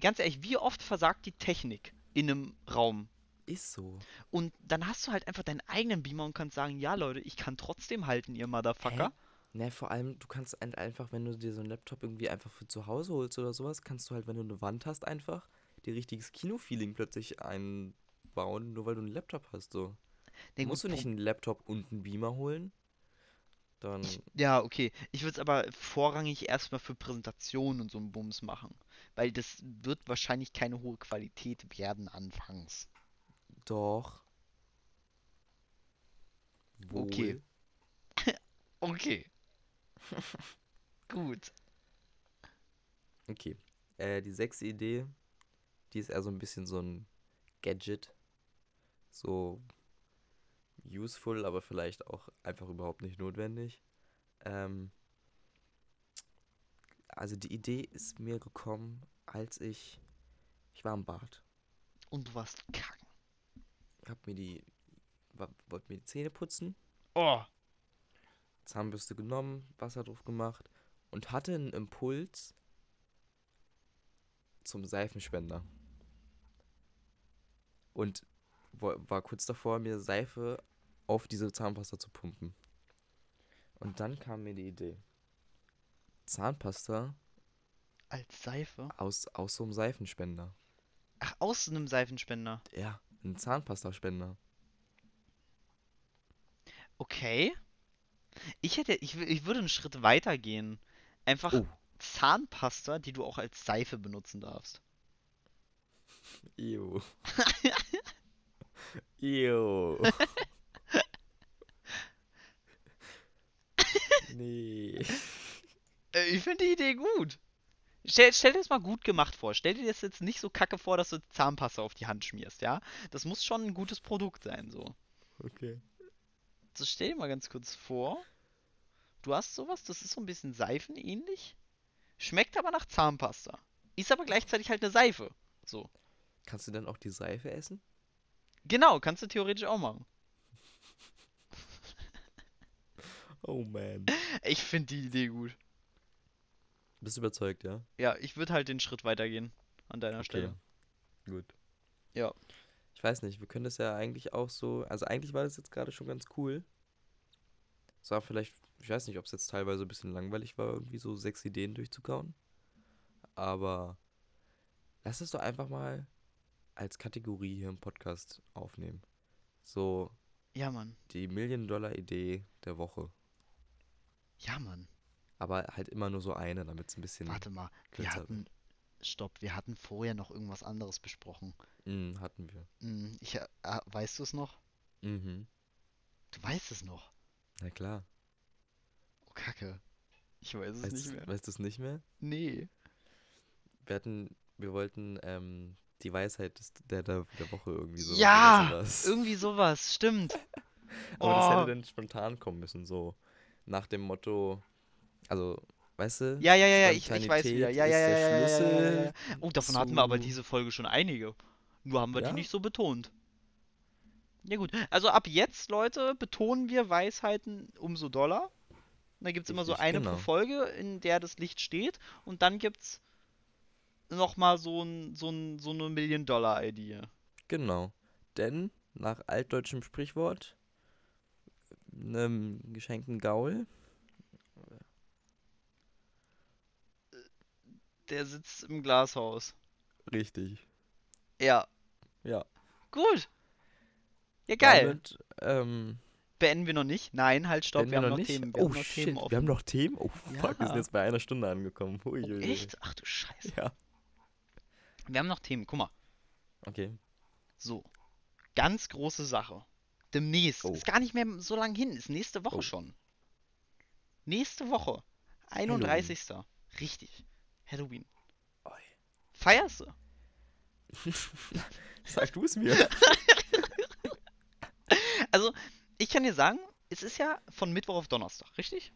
ganz ehrlich, wie oft versagt die Technik in einem Raum? Ist so. Und dann hast du halt einfach deinen eigenen Beamer und kannst sagen, ja Leute, ich kann trotzdem halten, ihr Motherfucker. Ne, vor allem, du kannst ein- einfach, wenn du dir so einen Laptop irgendwie einfach für zu Hause holst oder sowas, kannst du halt, wenn du eine Wand hast, einfach dir richtiges Kinofeeling plötzlich einbauen, nur weil du einen Laptop hast. So. Nee, Musst du nicht einen Laptop und einen Beamer holen? Dann. Ja, okay. Ich würde es aber vorrangig erstmal für Präsentationen und so einen Bums machen. Weil das wird wahrscheinlich keine hohe Qualität werden anfangs. Doch. Okay. Wohl. Okay. Gut. Okay. Äh, die sechste Idee, die ist eher so ein bisschen so ein Gadget. So useful, aber vielleicht auch einfach überhaupt nicht notwendig. Ähm, also die Idee ist mir gekommen, als ich. Ich war im Bad. Und du warst kacken. Hab mir die. Wollte mir die Zähne putzen. Oh. Zahnbürste genommen, Wasser drauf gemacht und hatte einen Impuls zum Seifenspender. Und war kurz davor, mir Seife auf diese Zahnpasta zu pumpen. Und dann kam mir die Idee. Zahnpasta Als Seife? aus, aus so einem Seifenspender. Ach, aus einem Seifenspender. Ja, ein Zahnpastaspender. Okay. Ich hätte, ich, ich würde einen Schritt weiter gehen. Einfach Oh. Zahnpasta, die du auch als Seife benutzen darfst. Ew. Ew. nee. Äh, ich finde die Idee gut. Stell, stell dir das mal gut gemacht vor. Stell dir das jetzt nicht so kacke vor, dass du Zahnpasta auf die Hand schmierst, ja? Das muss schon ein gutes Produkt sein, so. Okay. So stell dir mal ganz kurz vor. Du hast sowas, das ist so ein bisschen seifenähnlich. Schmeckt aber nach Zahnpasta. Ist aber gleichzeitig halt eine Seife. So. Kannst du dann auch die Seife essen? Genau, kannst du theoretisch auch machen. Oh man. Ich finde die Idee gut. Bist du überzeugt, ja? Ja, ich würde halt den Schritt weitergehen an deiner Stelle. Gut. Ja. Ich weiß nicht, wir können das ja eigentlich auch so. Also eigentlich war das jetzt gerade schon ganz cool. Es war vielleicht, ich weiß nicht, ob es jetzt teilweise ein bisschen langweilig war, irgendwie so sechs Ideen durchzukauen. Aber lass es doch einfach mal als Kategorie hier im Podcast aufnehmen. So Ja, Mann. die Million-Dollar-Idee der Woche. Ja, Mann. Aber halt immer nur so eine, damit es ein bisschen Warte mal. Wir hatten. Stopp, wir hatten vorher noch irgendwas anderes besprochen. Mm, hatten wir. Hm, ich, äh, ah, weißt du es noch? Mhm. Du weißt es noch. Na klar. Oh, Kacke. Ich weiß es Weißt nicht mehr. Weißt du es nicht mehr? Nee. Wir hatten, wir wollten ähm, die Weisheit des, der, der, der Woche irgendwie so. Ja, sowas. Irgendwie sowas, stimmt. Aber das Oh. hätte dann spontan kommen müssen, so nach dem Motto, Also, weißt du? Ja, ja, ja, ja, ich, ich weiß wieder. Ja, ja, ja, ja, ja, ja. Oh, davon hatten wir aber diese Folge schon einige. Nur haben wir die nicht so betont. Ja gut, also ab jetzt, Leute, betonen wir Weisheiten umso doller. Da gibt es immer so eine genau. pro Folge, in der das Licht steht. Und dann gibt es nochmal so, ein, so, ein, so eine Million-Dollar-Idee. Genau. Denn nach altdeutschem Sprichwort, einem geschenkten Gaul, Der sitzt im Glashaus. richtig. Ja, Ja. gut. Ja, geil. Damit, ähm, Beenden wir noch nicht? Nein, halt, stopp, beenden wir haben noch noch. Themen. Wir oh haben noch shit, Themen offen. wir haben noch Themen? Oh fuck, wir Ja. sind jetzt bei einer Stunde angekommen. Hui, hui, hui. Echt? Ach du Scheiße. Ja. Wir haben noch Themen, guck mal. Okay. So. Ganz große Sache. Demnächst. Oh. Ist gar nicht mehr so lang hin. Ist nächste Woche Oh. schon. Nächste Woche. 31. Richtig. Halloween. Oi. Feierst du? Sag du es mir. Also, ich kann dir sagen, es ist ja von Mittwoch auf Donnerstag, richtig?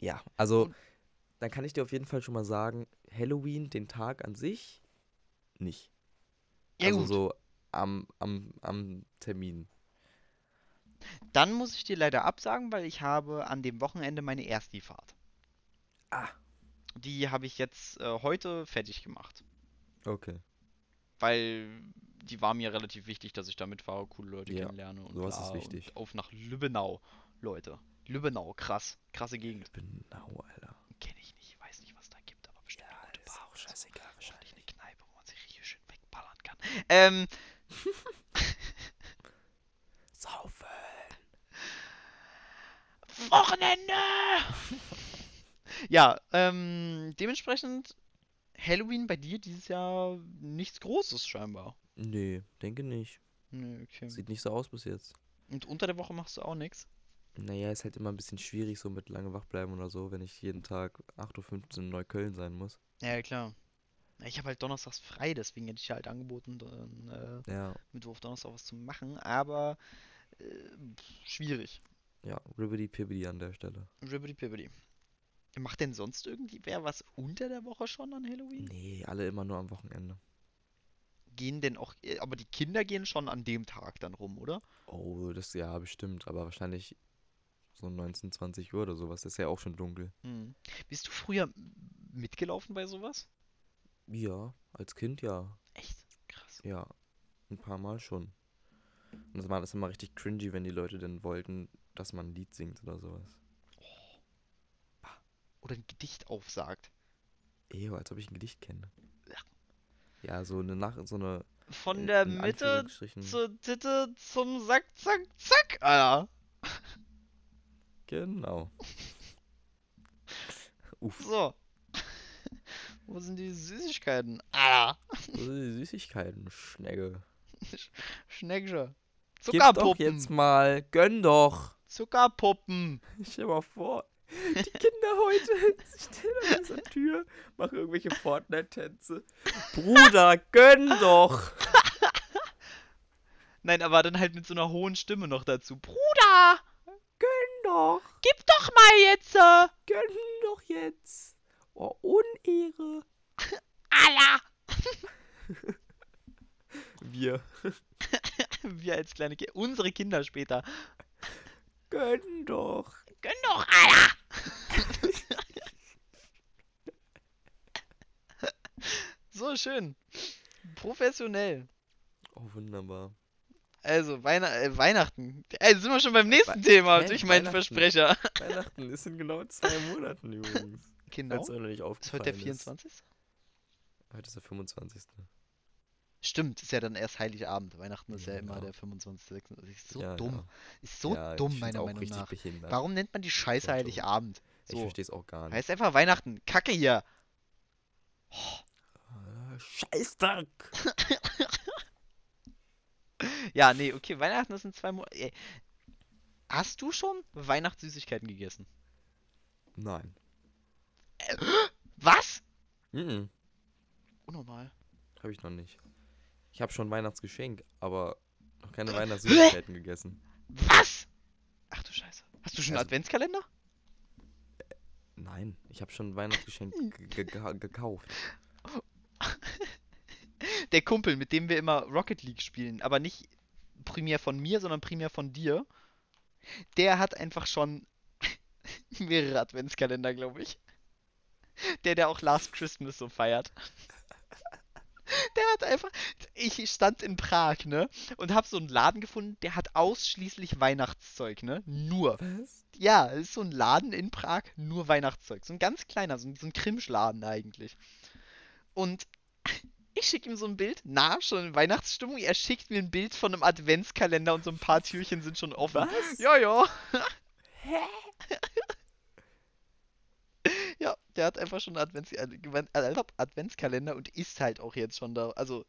ja, also, dann kann ich dir auf jeden Fall schon mal sagen, Halloween, den Tag an sich, nicht. Ja, also gut. so am, am, am Termin. Dann muss ich dir leider absagen, weil ich habe an dem Wochenende meine Ersti-Fahrt. Ah. Die habe ich jetzt äh, heute fertig gemacht. Okay. weil die war mir relativ wichtig, dass ich da mitfahre, coole Leute Ja, kennenlerne und sowas ist wichtig. Auf nach Lübbenau, Leute. Lübbenau, krass, krasse Gegend. Genau, Alter. Kenne ich nicht, weiß nicht, was da gibt, aber bestimmt eine gute Bar auch so. scheißegal Wahrscheinlich eine Kneipe, wo man sich richtig schön wegballern kann. Ähm, Saufen. Wochenende! Ja, ähm, dementsprechend Halloween bei dir dieses Jahr nichts Großes scheinbar. Nee, denke nicht. Nö, okay. Sieht nicht so aus bis jetzt. Und unter der Woche machst du auch nichts? Naja, ist halt immer ein bisschen schwierig, so mit lange wach bleiben oder so, wenn ich jeden Tag 8.15 Uhr in Neukölln sein muss. Ja, klar. Ich habe halt donnerstags frei, deswegen hätte ich halt angeboten, dann, äh, Ja, Mittwoch, auf Donnerstag was zu machen, aber äh, schwierig. ja, ribbidi pibbidi an der Stelle. Ribbidi Pibbidi. Macht denn sonst irgendwie wer was unter der Woche schon an Halloween? Nee, alle immer nur am Wochenende. Gehen denn auch, äh, aber die Kinder gehen schon an dem Tag dann rum, oder? Oh, das ja bestimmt, aber wahrscheinlich so 19, 20 Uhr oder sowas. Das ist ja auch schon dunkel. Hm. Bist du früher mitgelaufen bei sowas? Ja, als Kind ja. Echt? Krass. Ja, ein paar Mal schon. Und das war das immer richtig cringy, wenn die Leute dann wollten, dass man ein Lied singt oder sowas. Oder ein Gedicht aufsagt. Ew, als ob ich ein Gedicht kenne. Ja. Ja, so eine Nach so eine Von in- der in Mitte zur Titte zum Sack, zack, zack, Alter. Genau. Uff. So. Wo sind die Süßigkeiten? Alter. So die Süßigkeiten, Schnecke. Schneckische. Gib doch Zuckerpuppen. jetzt mal, gönn doch. Zuckerpuppen. Stell dir mal vor, die Kinder heute stehen an dieser Tür, machen irgendwelche Fortnite-Tänze. Bruder, gönn doch. Nein, aber dann halt mit so einer hohen Stimme noch dazu. Bruder, Gönn doch. gib doch mal jetzt. Äh, Gönn doch jetzt. Oh, Unehre. Alter. Wir. Wir als kleine Kinder. Unsere Kinder später. Gönn doch. Gönn doch, Alter. So schön. Professionell. Oh, wunderbar. Also, Weihn äh, Weihnachten. Ey, sind wir schon beim nächsten Wei- Thema durch meinen? Versprecher. Weihnachten ist in genau zwei Monaten übrigens. Genau. Ist heute der 24. Heute ist der 25. Stimmt, ist ja dann erst Heiligabend. Weihnachten ist ja, Ja, immer genau. der 25. 26. Ist so Ja, dumm. ja. Ist so dumm, ich meiner Meinung nach. behindert. Warum nennt man die Scheiße So. Heiligabend? Ich So. verstehe es auch gar nicht. Heißt einfach Weihnachten. Kacke hier. Ah, Scheißtag. Ja, nee, okay, Weihnachten ist in zwei Monaten. Hast du schon Weihnachtssüßigkeiten gegessen? Nein. Was? Mhm. Unnormal. Habe ich noch nicht. Ich habe schon Weihnachtsgeschenk, aber noch keine Weihnachtssüßigkeiten gegessen. Was? Ach du Scheiße. Hast du schon einen Also- Adventskalender? Nein, ich habe schon Weihnachtsgeschenk ge- ge- gekauft. Der Kumpel, mit dem wir immer Rocket League spielen, aber nicht primär von mir, sondern primär von dir, der hat einfach schon mehrere Adventskalender, glaube ich. Der, der auch Last Christmas so feiert. Der hat einfach. Ich stand in Prag, ne? Und hab so einen Laden gefunden, der hat ausschließlich Weihnachtszeug, ne? Nur. Was? Ja, es ist so ein Laden in Prag, nur Weihnachtszeug. So ein ganz kleiner, so ein, so ein Krimschladen eigentlich. Und ich schicke ihm so ein Bild, na, schon in Weihnachtsstimmung. Er schickt mir ein Bild von einem Adventskalender und so ein paar Türchen sind schon offen. Was? Ja, ja. Ja, der hat einfach schon einen Advents äh, äh, Adventskalender und isst halt auch jetzt schon da. Also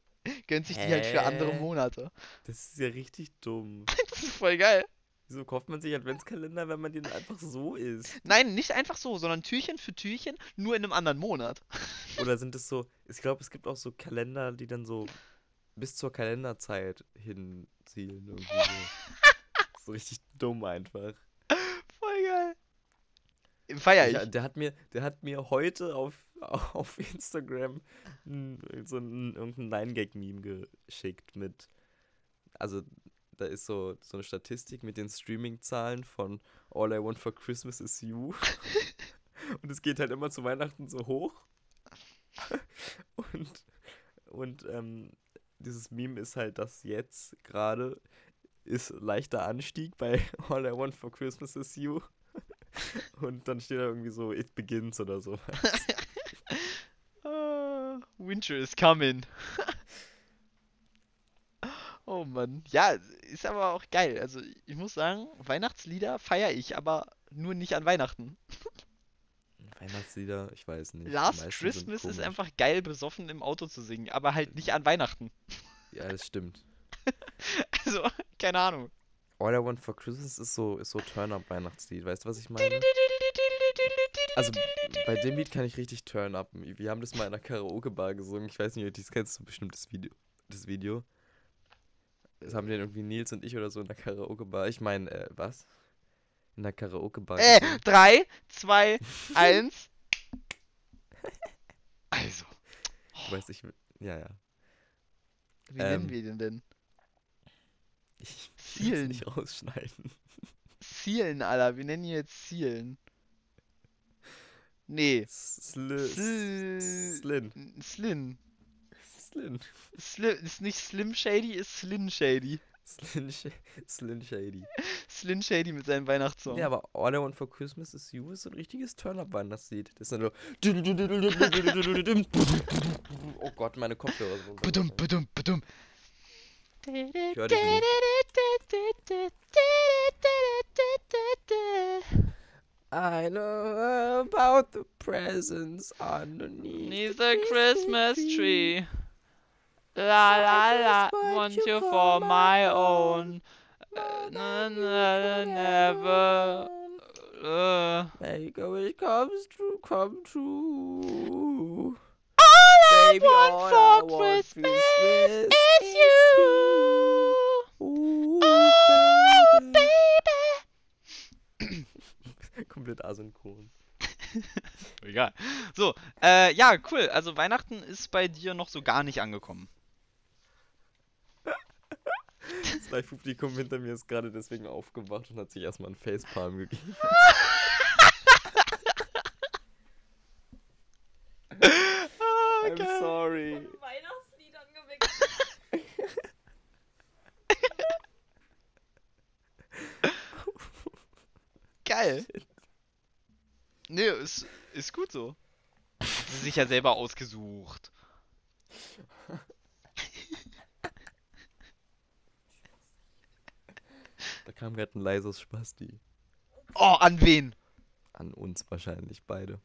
gönnt sich die halt für andere Hä? Monate. Das ist ja richtig dumm. Das ist voll geil. Wieso kauft man sich Adventskalender, wenn man den einfach so isst? Nein, nicht einfach so, sondern Türchen für Türchen, nur in einem anderen Monat. Oder sind es so, ich glaube, es gibt auch so Kalender, die dann so bis zur Kalenderzeit hinzielen. Irgendwie so. so richtig dumm einfach. Voll geil. Feier ich. Ja, der hat mir, der hat mir heute auf, auf Instagram so ein, irgendein 9-Gag-Meme geschickt mit, also da ist so, so eine Statistik mit den Streaming-Zahlen von All I Want for Christmas is You. Und es geht halt immer zu Weihnachten so hoch. Und, und ähm, dieses Meme ist halt, dass jetzt gerade ist leichter Anstieg bei All I Want for Christmas is You. Und dann steht da irgendwie so, it begins oder so. Ah, Winter is coming. Oh Mann. Ja, ist aber auch geil. Also ich muss sagen, Weihnachtslieder feiere ich, aber nur nicht an Weihnachten. Weihnachtslieder, ich weiß nicht. Last Christmas ist einfach geil besoffen im Auto zu singen, aber halt nicht an Weihnachten. Ja, das stimmt. Also, keine Ahnung. All I Want for Christmas ist so, ist so Turn-Up-Weihnachtslied. Weißt du, was ich meine? Also, bei dem Lied kann ich richtig Turn-Up. Wir haben das mal in einer Karaoke-Bar gesungen. Ich weiß nicht, das kennst, du bestimmt das Video. Das Video. Das haben den irgendwie Nils und ich oder so in der Karaoke-Bar. Ich meine, äh, was? In der Karaoke-Bar. Äh, gesungen. 3, 2, 1. Also, Ich weiß nicht. Ja, ja. wie nennen ähm, wir den denn? Ich Zielen. nicht rausschneiden. Zielen, Alter. Wir nennen ihn jetzt Zielen. Nee. Sl- Slin. Slin. Slin. Slim, ist nicht Slim Shady, ist Slin Shady. Slin, Sh Slin Shady. Slin Shady mit seinem Weihnachtssong. Ja, aber All I Want for Christmas is You ist so ein richtiges Turn-Up-Weihnachtslied. Das ist dann so. Oh Gott, meine Kopfhörer sind. Ich dich nicht. I know about the presents underneath. Neath the Christmas tree. La la la, want you for my own. Na, na, never. Uh, a wish comes true, come true. all I Baby, want all I for want Christmas Christmas is is you. Ooh, Oh, baby. baby. Komplett asynchron. Egal. So, äh, ja, cool. Also Weihnachten ist bei dir noch so gar nicht angekommen. Das Live-Publikum hinter mir ist gerade deswegen aufgewacht und hat sich erstmal einen Facepalm gegeben. Ah, I'm geil. sorry. Weihnachtsliedern gewickelt. Geil. Nee, ist, ist gut so. Hat sie sich ja selber ausgesucht. Kam gerade ein leises Spasti. Oh, an wen? An uns wahrscheinlich beide.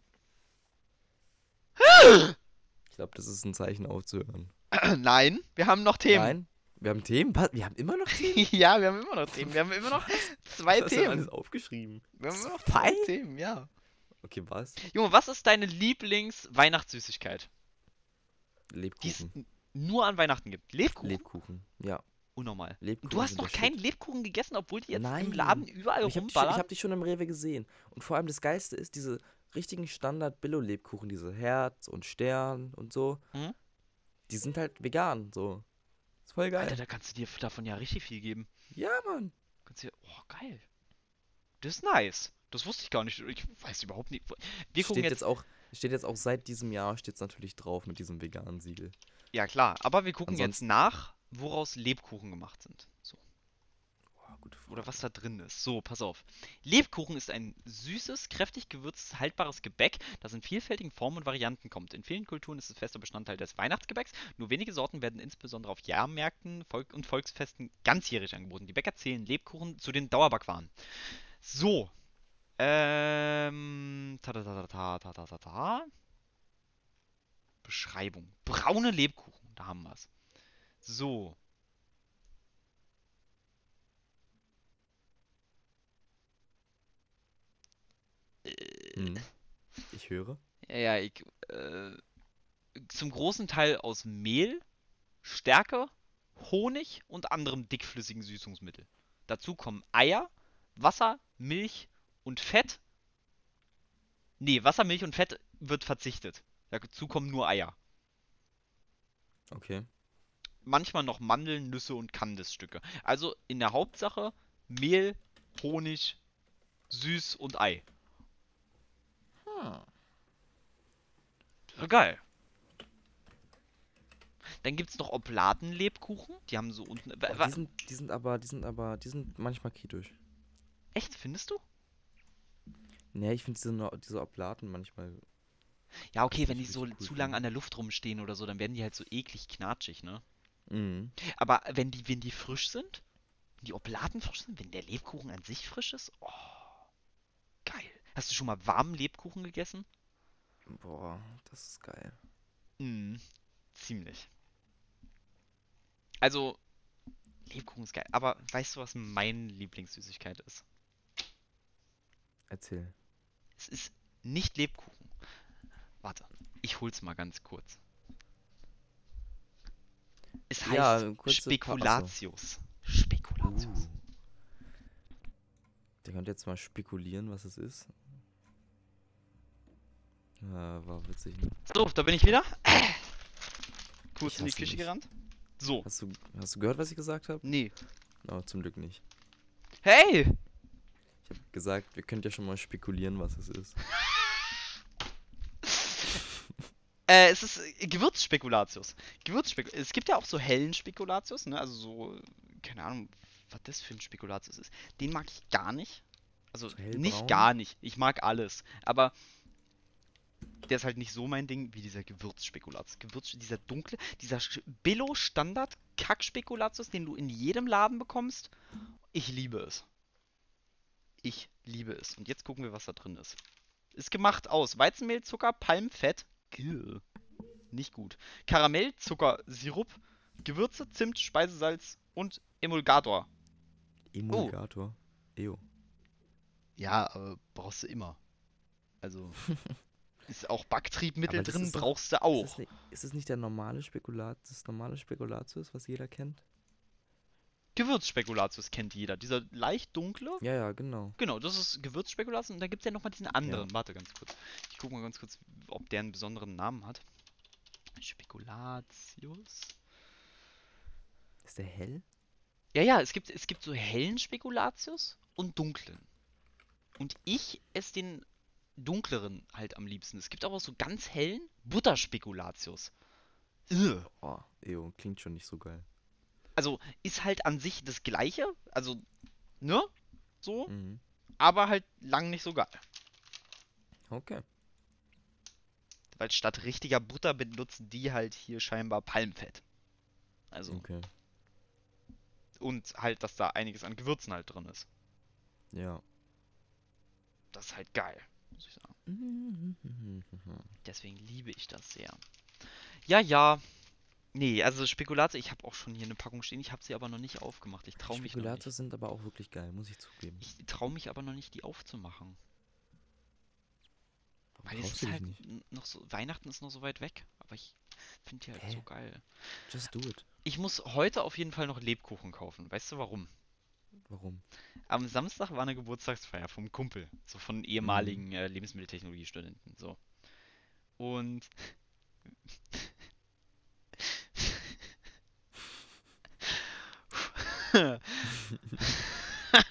Ich glaube, das ist ein Zeichen aufzuhören. Nein, wir haben noch Themen. Nein? Wir haben Themen? Was? Wir haben immer noch Themen? ja, wir haben immer noch Themen. Wir haben immer noch zwei Was hast du alles Themen. aufgeschrieben? Wir haben immer noch zwei? Themen, ja. Okay, was? Junge, was ist deine Lieblings-Weihnachtssüßigkeit? Die es Lebkuchen. nur an Weihnachten gibt. Lebkuchen? Lebkuchen, ja. Unnormal. Lebkuchen du hast noch keinen. Lebkuchen gegessen, obwohl die jetzt im Nein. Laden überall Aber Ich habe die, schon- ich rumballern? hab die schon im Rewe gesehen. Und vor allem das Geilste ist, diese richtigen Standard-Billo-Lebkuchen, diese Herz und Stern und so, Mhm. die sind halt vegan, so. Ist voll geil. Alter, da kannst du dir davon ja richtig viel geben. Ja, Mann. Kannst dir, oh, geil. Das ist nice. Das wusste ich gar nicht. Ich weiß überhaupt nicht. Wir gucken steht jetzt, jetzt auch, steht jetzt auch seit diesem Jahr steht es natürlich drauf mit diesem veganen Siegel. ja klar, aber wir gucken jetzt Ansonsten- nach, woraus Lebkuchen gemacht sind. So. Oder was da drin ist. So, pass auf. Lebkuchen ist ein süßes, kräftig gewürztes, haltbares Gebäck, das in vielfältigen Formen und Varianten kommt. In vielen Kulturen ist es fester Bestandteil des Weihnachtsgebäcks. Nur wenige Sorten werden insbesondere auf Jahrmärkten Volk und Volksfesten ganzjährig angeboten. Die Bäcker zählen Lebkuchen zu den Dauerbackwaren. So. Ähm. Ta ta ta ta ta ta ta ta. Beschreibung. Braune Lebkuchen. Da haben wir es. So. Hm. Ich höre. Ja, ja, ich, äh, zum großen Teil aus Mehl, Stärke, Honig und anderem dickflüssigen Süßungsmittel. Dazu kommen Eier, Wasser, Milch und Fett. Nee, Wasser, Milch und Fett wird verzichtet. Dazu kommen nur Eier. Okay. Manchmal noch Mandeln, Nüsse und Kandisstücke. Also in der Hauptsache Mehl, Honig, Süß und Ei. Ja, geil. Dann gibt's noch Obladenlebkuchen. Die haben so unten. Oh, die, sind, die sind aber, die sind aber, die sind manchmal kritisch. Echt, findest du? Nee, ich finde diese, diese Oblaten manchmal. Ja, okay, wenn die so cool zu lange an der Luft rumstehen oder so, dann werden die halt so eklig knatschig, ne? Mhm. Aber wenn die, wenn die frisch sind, wenn die Obladen frisch sind, wenn der Lebkuchen an sich frisch ist, oh, geil. Hast du schon mal warmen Lebkuchen gegessen? Boah, das ist geil. Mhm, ziemlich. Also, Lebkuchen ist geil. Aber weißt du, was meine Lieblingssüßigkeit ist? Erzähl. Es ist nicht Lebkuchen. Warte, ich hol's mal ganz kurz. Es heißt Ja. Spekulatius. Spekulatius. Uh. Der könnte jetzt mal spekulieren, was es ist. Ja, war witzig, ne? So, da bin ich wieder. Kurz Ich in die Küche dich. gerannt. So, Hast du, hast du gehört, was ich gesagt habe? nee. Oh, zum Glück nicht. Hey! Ich habe gesagt, wir könnt ja schon mal spekulieren, was es ist. Äh, es ist äh, Gewürzspekulatius. Gewürzspek es gibt ja auch so hellen Spekulatius, ne? Also so, keine Ahnung, was das für ein Spekulatius ist. Den mag ich gar nicht. Also So nicht hellbraun? gar nicht. Ich mag alles. Aber der ist halt nicht so mein Ding wie dieser Gewürzspekulatius. Gewürz, dieser dunkle, dieser Billo-Standard-Kack-Spekulatius, den du in jedem Laden bekommst. Ich liebe es. Ich liebe es. Und jetzt gucken wir, was da drin ist. Ist gemacht aus Weizenmehl, Zucker, Palmfett. Nicht gut. Karamell, Zucker, Sirup, Gewürze, Zimt, Speisesalz und Emulgator. Emulgator. Eo. Ja, aber brauchst du immer. Also ist auch Backtriebmittel das drin, ist brauchst du Ist auch. es, nicht, ist es nicht der normale Spekulat, das normale Spekulatius, was jeder kennt? Gewürzspekulatius kennt jeder. Dieser leicht dunkle. Ja, ja, genau. Genau, das ist Gewürzspekulatius und dann gibt es ja nochmal diesen anderen. Warte ganz kurz. Ich gucke mal ganz kurz, ob der einen besonderen Namen hat. Spekulatius. Ist der hell? Ja, ja, es gibt, es gibt so hellen Spekulatius und dunklen. Und ich esse den dunkleren halt am liebsten. Es gibt aber auch so ganz hellen Butterspekulatius. Ugh. Oh, Eo, klingt schon nicht so geil. Also ist halt an sich das gleiche, also, ne? So, Mhm. aber halt lang nicht so geil. Okay. Weil statt richtiger Butter benutzen die halt hier scheinbar Palmfett. Also, Okay. und halt, dass da einiges an Gewürzen halt drin ist. Ja. Das ist halt geil, muss ich sagen. Mhm. Deswegen liebe ich das sehr. Ja, ja. Nee, also Spekulatius, ich habe auch schon hier eine Packung stehen, ich habe sie aber noch nicht aufgemacht. Ich traue mich noch nicht. Spekulatius sind aber auch wirklich geil, muss ich zugeben. Ich traue mich aber noch nicht, die aufzumachen. Warum Weil es ist halt nicht? noch so, Weihnachten ist noch so weit weg, aber ich finde die halt Hä? so geil. Just do it. ich muss heute auf jeden Fall noch Lebkuchen kaufen. Weißt du warum? Warum? Am Samstag war eine Geburtstagsfeier vom Kumpel, so von ehemaligen äh, Lebensmitteltechnologiestudenten, so. Und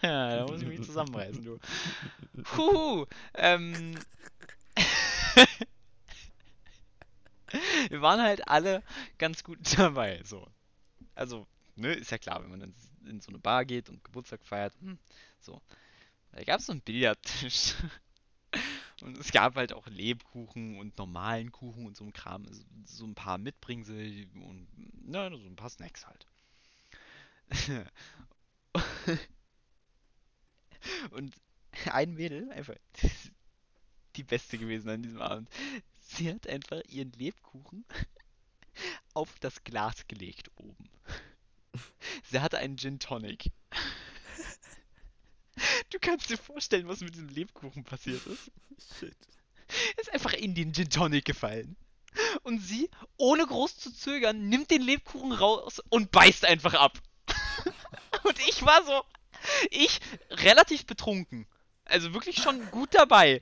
da muss ich mich zusammenreißen, du. Huhu, ähm, wir waren halt alle ganz gut dabei, so. Also, ne, ist ja klar, wenn man dann in so eine Bar geht und Geburtstag feiert, hm, so. Da gab es so einen Billardtisch. Und es gab halt auch Lebkuchen und normalen Kuchen und so ein Kram. Also So ein paar Mitbringsel und na, so ein paar Snacks halt. Und ein Mädel, einfach die beste gewesen an diesem Abend. Sie hat einfach ihren Lebkuchen auf das Glas gelegt oben. Sie hatte einen Gin Tonic. Du kannst dir vorstellen, was mit diesem Lebkuchen passiert ist. Shit. Er ist einfach in den Gin Tonic gefallen. Und sie, ohne groß zu zögern, nimmt den Lebkuchen raus und beißt einfach ab. Und ich war so, ich relativ betrunken, also wirklich schon gut dabei,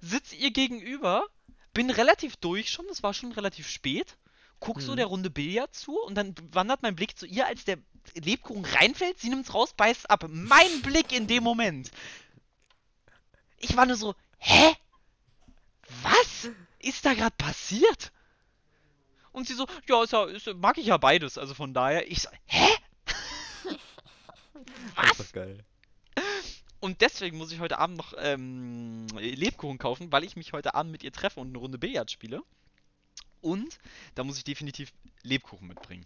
sitz ihr gegenüber, bin relativ durch schon, es war schon relativ spät, guck so Mhm. der Runde Billard zu und dann wandert mein Blick zu ihr, als der Lebkuchen reinfällt, sie nimmt's raus, beißt ab. Mein Blick in dem Moment. Ich war nur so, hä? Was ist da gerade passiert? Und sie so, ja, ist ja, ist, mag ich ja beides, also von daher, ich so, hä? Was? Einfach geil. Und deswegen muss ich heute Abend noch ähm, Lebkuchen kaufen, weil ich mich heute Abend mit ihr treffe und eine Runde Billard spiele. Und da muss ich definitiv Lebkuchen mitbringen,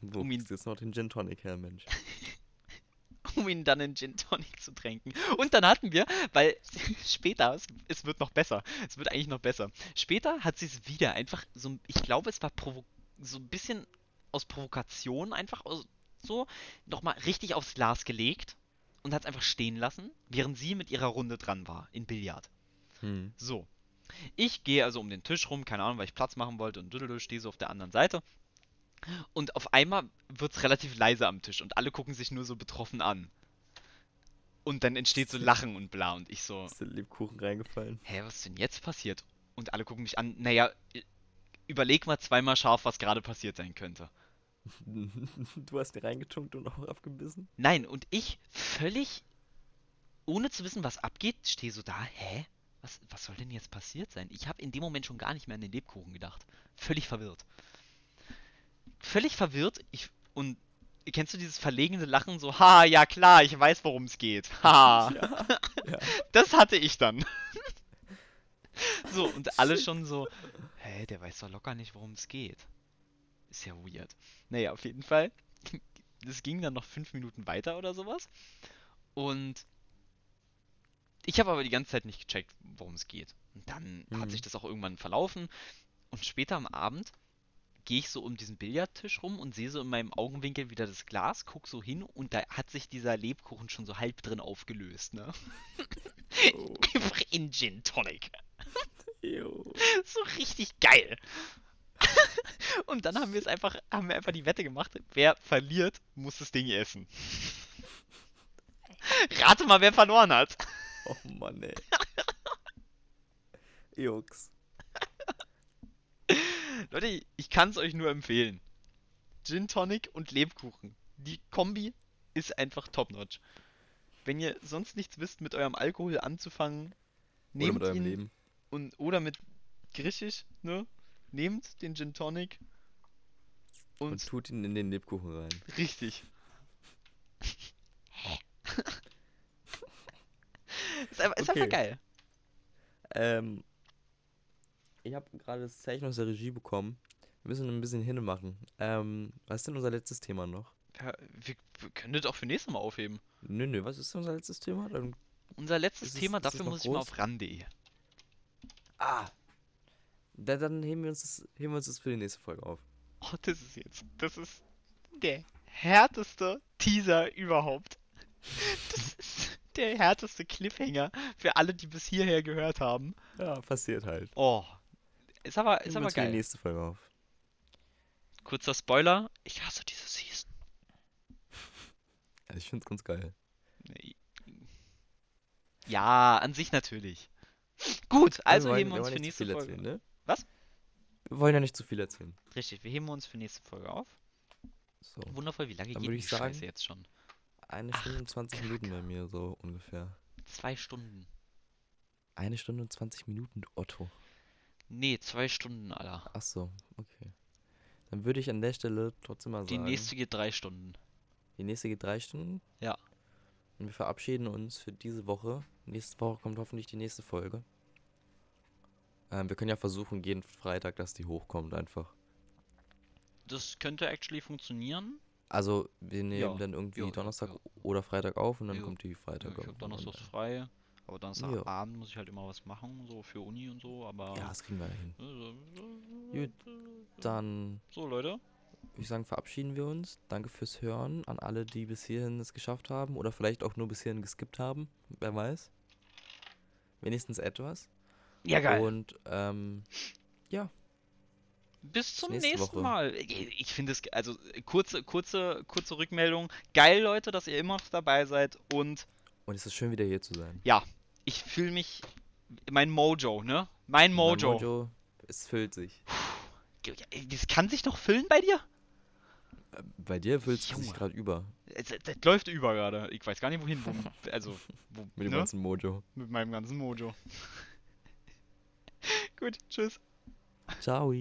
Wo Um ihn- jetzt noch den Gin Tonic her, Mensch? um ihn dann in Gin Tonic zu tränken. Und dann hatten wir, weil später, es, es wird noch besser, es wird eigentlich noch besser. Später hat sie es wieder einfach so, ich glaube, es war so ein bisschen aus Provokation einfach aus, so nochmal richtig aufs Glas gelegt und hat es einfach stehen lassen, während sie mit ihrer Runde dran war in Billard. Hm. So. Ich gehe also um den Tisch rum, keine Ahnung, weil ich Platz machen wollte und düdelü, stehe so auf der anderen Seite. Und auf einmal wird es relativ leise am Tisch und alle gucken sich nur so betroffen an. Und dann entsteht so Lachen und bla und ich so, Ist der Lebkuchen reingefallen? hä, was ist denn jetzt passiert? Und alle gucken mich an, naja, überleg mal zweimal scharf, was gerade passiert sein könnte. Du hast dir reingetunkt und auch abgebissen? Nein, und ich völlig, ohne zu wissen, was abgeht, stehe so da, hä? Was, was soll denn jetzt passiert sein? Ich habe in dem Moment schon gar nicht mehr an den Lebkuchen gedacht. Völlig verwirrt. Völlig verwirrt. Ich, und kennst du dieses verlegene Lachen so, ha, ja klar, ich weiß, worum es geht. Ha. Ja. ja. Das hatte ich dann. so, und alle schon so, hä, der weiß doch locker nicht, worum es geht. Ist ja weird. Naja, auf jeden Fall. Das ging dann noch fünf Minuten weiter oder sowas. Und ich habe aber die ganze Zeit nicht gecheckt, worum es geht. Und dann hat Mhm. sich das auch irgendwann verlaufen. Und später am Abend gehe ich so um diesen Billardtisch rum und sehe so in meinem Augenwinkel wieder das Glas, guck so hin und da hat sich dieser Lebkuchen schon so halb drin aufgelöst, ne? Oh. Einfach in Gin Tonic. Jo. So richtig geil. Und dann haben wir es einfach, haben wir einfach die Wette gemacht, wer verliert, muss das Ding essen. Rate mal, wer verloren hat. Oh Mann, ey. Jux. Leute, ich kann es euch nur empfehlen. Gin Tonic und Lebkuchen. Die Kombi ist einfach top-notch. Wenn ihr sonst nichts wisst, mit eurem Alkohol anzufangen, Oder nehmt mit eurem ihn Leben. und oder mit griechisch, ne? Nehmt den Gin Tonic und, Und tut ihn in den Lebkuchen rein. richtig. ist einfach, ist einfach Okay. geil. Ähm, ich habe gerade das Zeichen aus der Regie bekommen. Wir müssen ein bisschen hinne machen. Ähm, was ist denn unser letztes Thema noch? Ja, wir, wir können das auch für nächstes Mal aufheben. Nö, nö, was ist denn unser letztes Thema? Dann, Unser letztes Thema, es dafür muss ich mal groß? auf ran.de. ah! Da, dann heben wir, uns das, heben wir uns das für die nächste Folge auf. Oh, das ist jetzt. Das ist der härteste Teaser überhaupt. Das ist der härteste Cliffhanger für alle, die bis hierher gehört haben. Ja, passiert halt. Oh. Ist aber, Heben ist wir aber für die geil. nächste Folge auf. kurzer Spoiler, ich hasse diese Season. Also ich finde es ganz geil. Ja, an sich natürlich. Gut, also wollen, heben wir uns für nächste Folge. erzählen, ne? Was? Wir wollen ja nicht zu viel erzählen. Richtig, wir heben uns für nächste Folge auf. So. Wundervoll, wie lange Dann geht die ich sagen- Scheiße jetzt schon? Eine Ach, Stunde und 20 Minuten bei mir, so ungefähr. Zwei Stunden. Eine Stunde und 20 Minuten, Otto. Nee, zwei Stunden, Alter. Ach so, okay. Dann würde ich an der Stelle trotzdem mal Die sagen. nächste geht drei Stunden. Die nächste geht drei Stunden. Ja. Und wir verabschieden uns für diese Woche. Nächste Woche kommt hoffentlich die nächste Folge. Ähm, wir können ja versuchen, jeden Freitag, dass die hochkommt einfach. Das könnte actually funktionieren. Also, wir nehmen Ja, dann irgendwie ja, ja, Donnerstag ja. oder Freitag auf und dann Ja. kommt die Freitag ich habe Und, frei. Aber Ja. Donnerstagabend muss ich halt immer was machen, so für Uni und so, aber. äh, Ja, das kriegen wir hin. Gut, Dann So, Leute. würde ich sagen, verabschieden wir uns. Danke fürs Hören an alle, die bis hierhin es geschafft haben oder vielleicht auch nur bis hierhin geskippt haben. Wer weiß. Wenigstens etwas. Ja, geil. Und ähm, Bis zum nächste nächsten Woche. Mal. Ich finde es, also kurze, kurze, kurze Rückmeldung. Geil, Leute, dass ihr immer noch dabei seid. Und und es ist schön wieder hier zu sein. ich fühle mich, mein Mojo, ne? Mein Mojo. Mein Mojo, es füllt sich. Das kann sich doch füllen bei dir? Bei dir füllt es sich gerade über. Das, das läuft über gerade. Ich weiß gar nicht wohin. Wo, also, wo, Mit dem ne? ganzen Mojo. Mit meinem ganzen Mojo. Gut, tschüss. Ciao.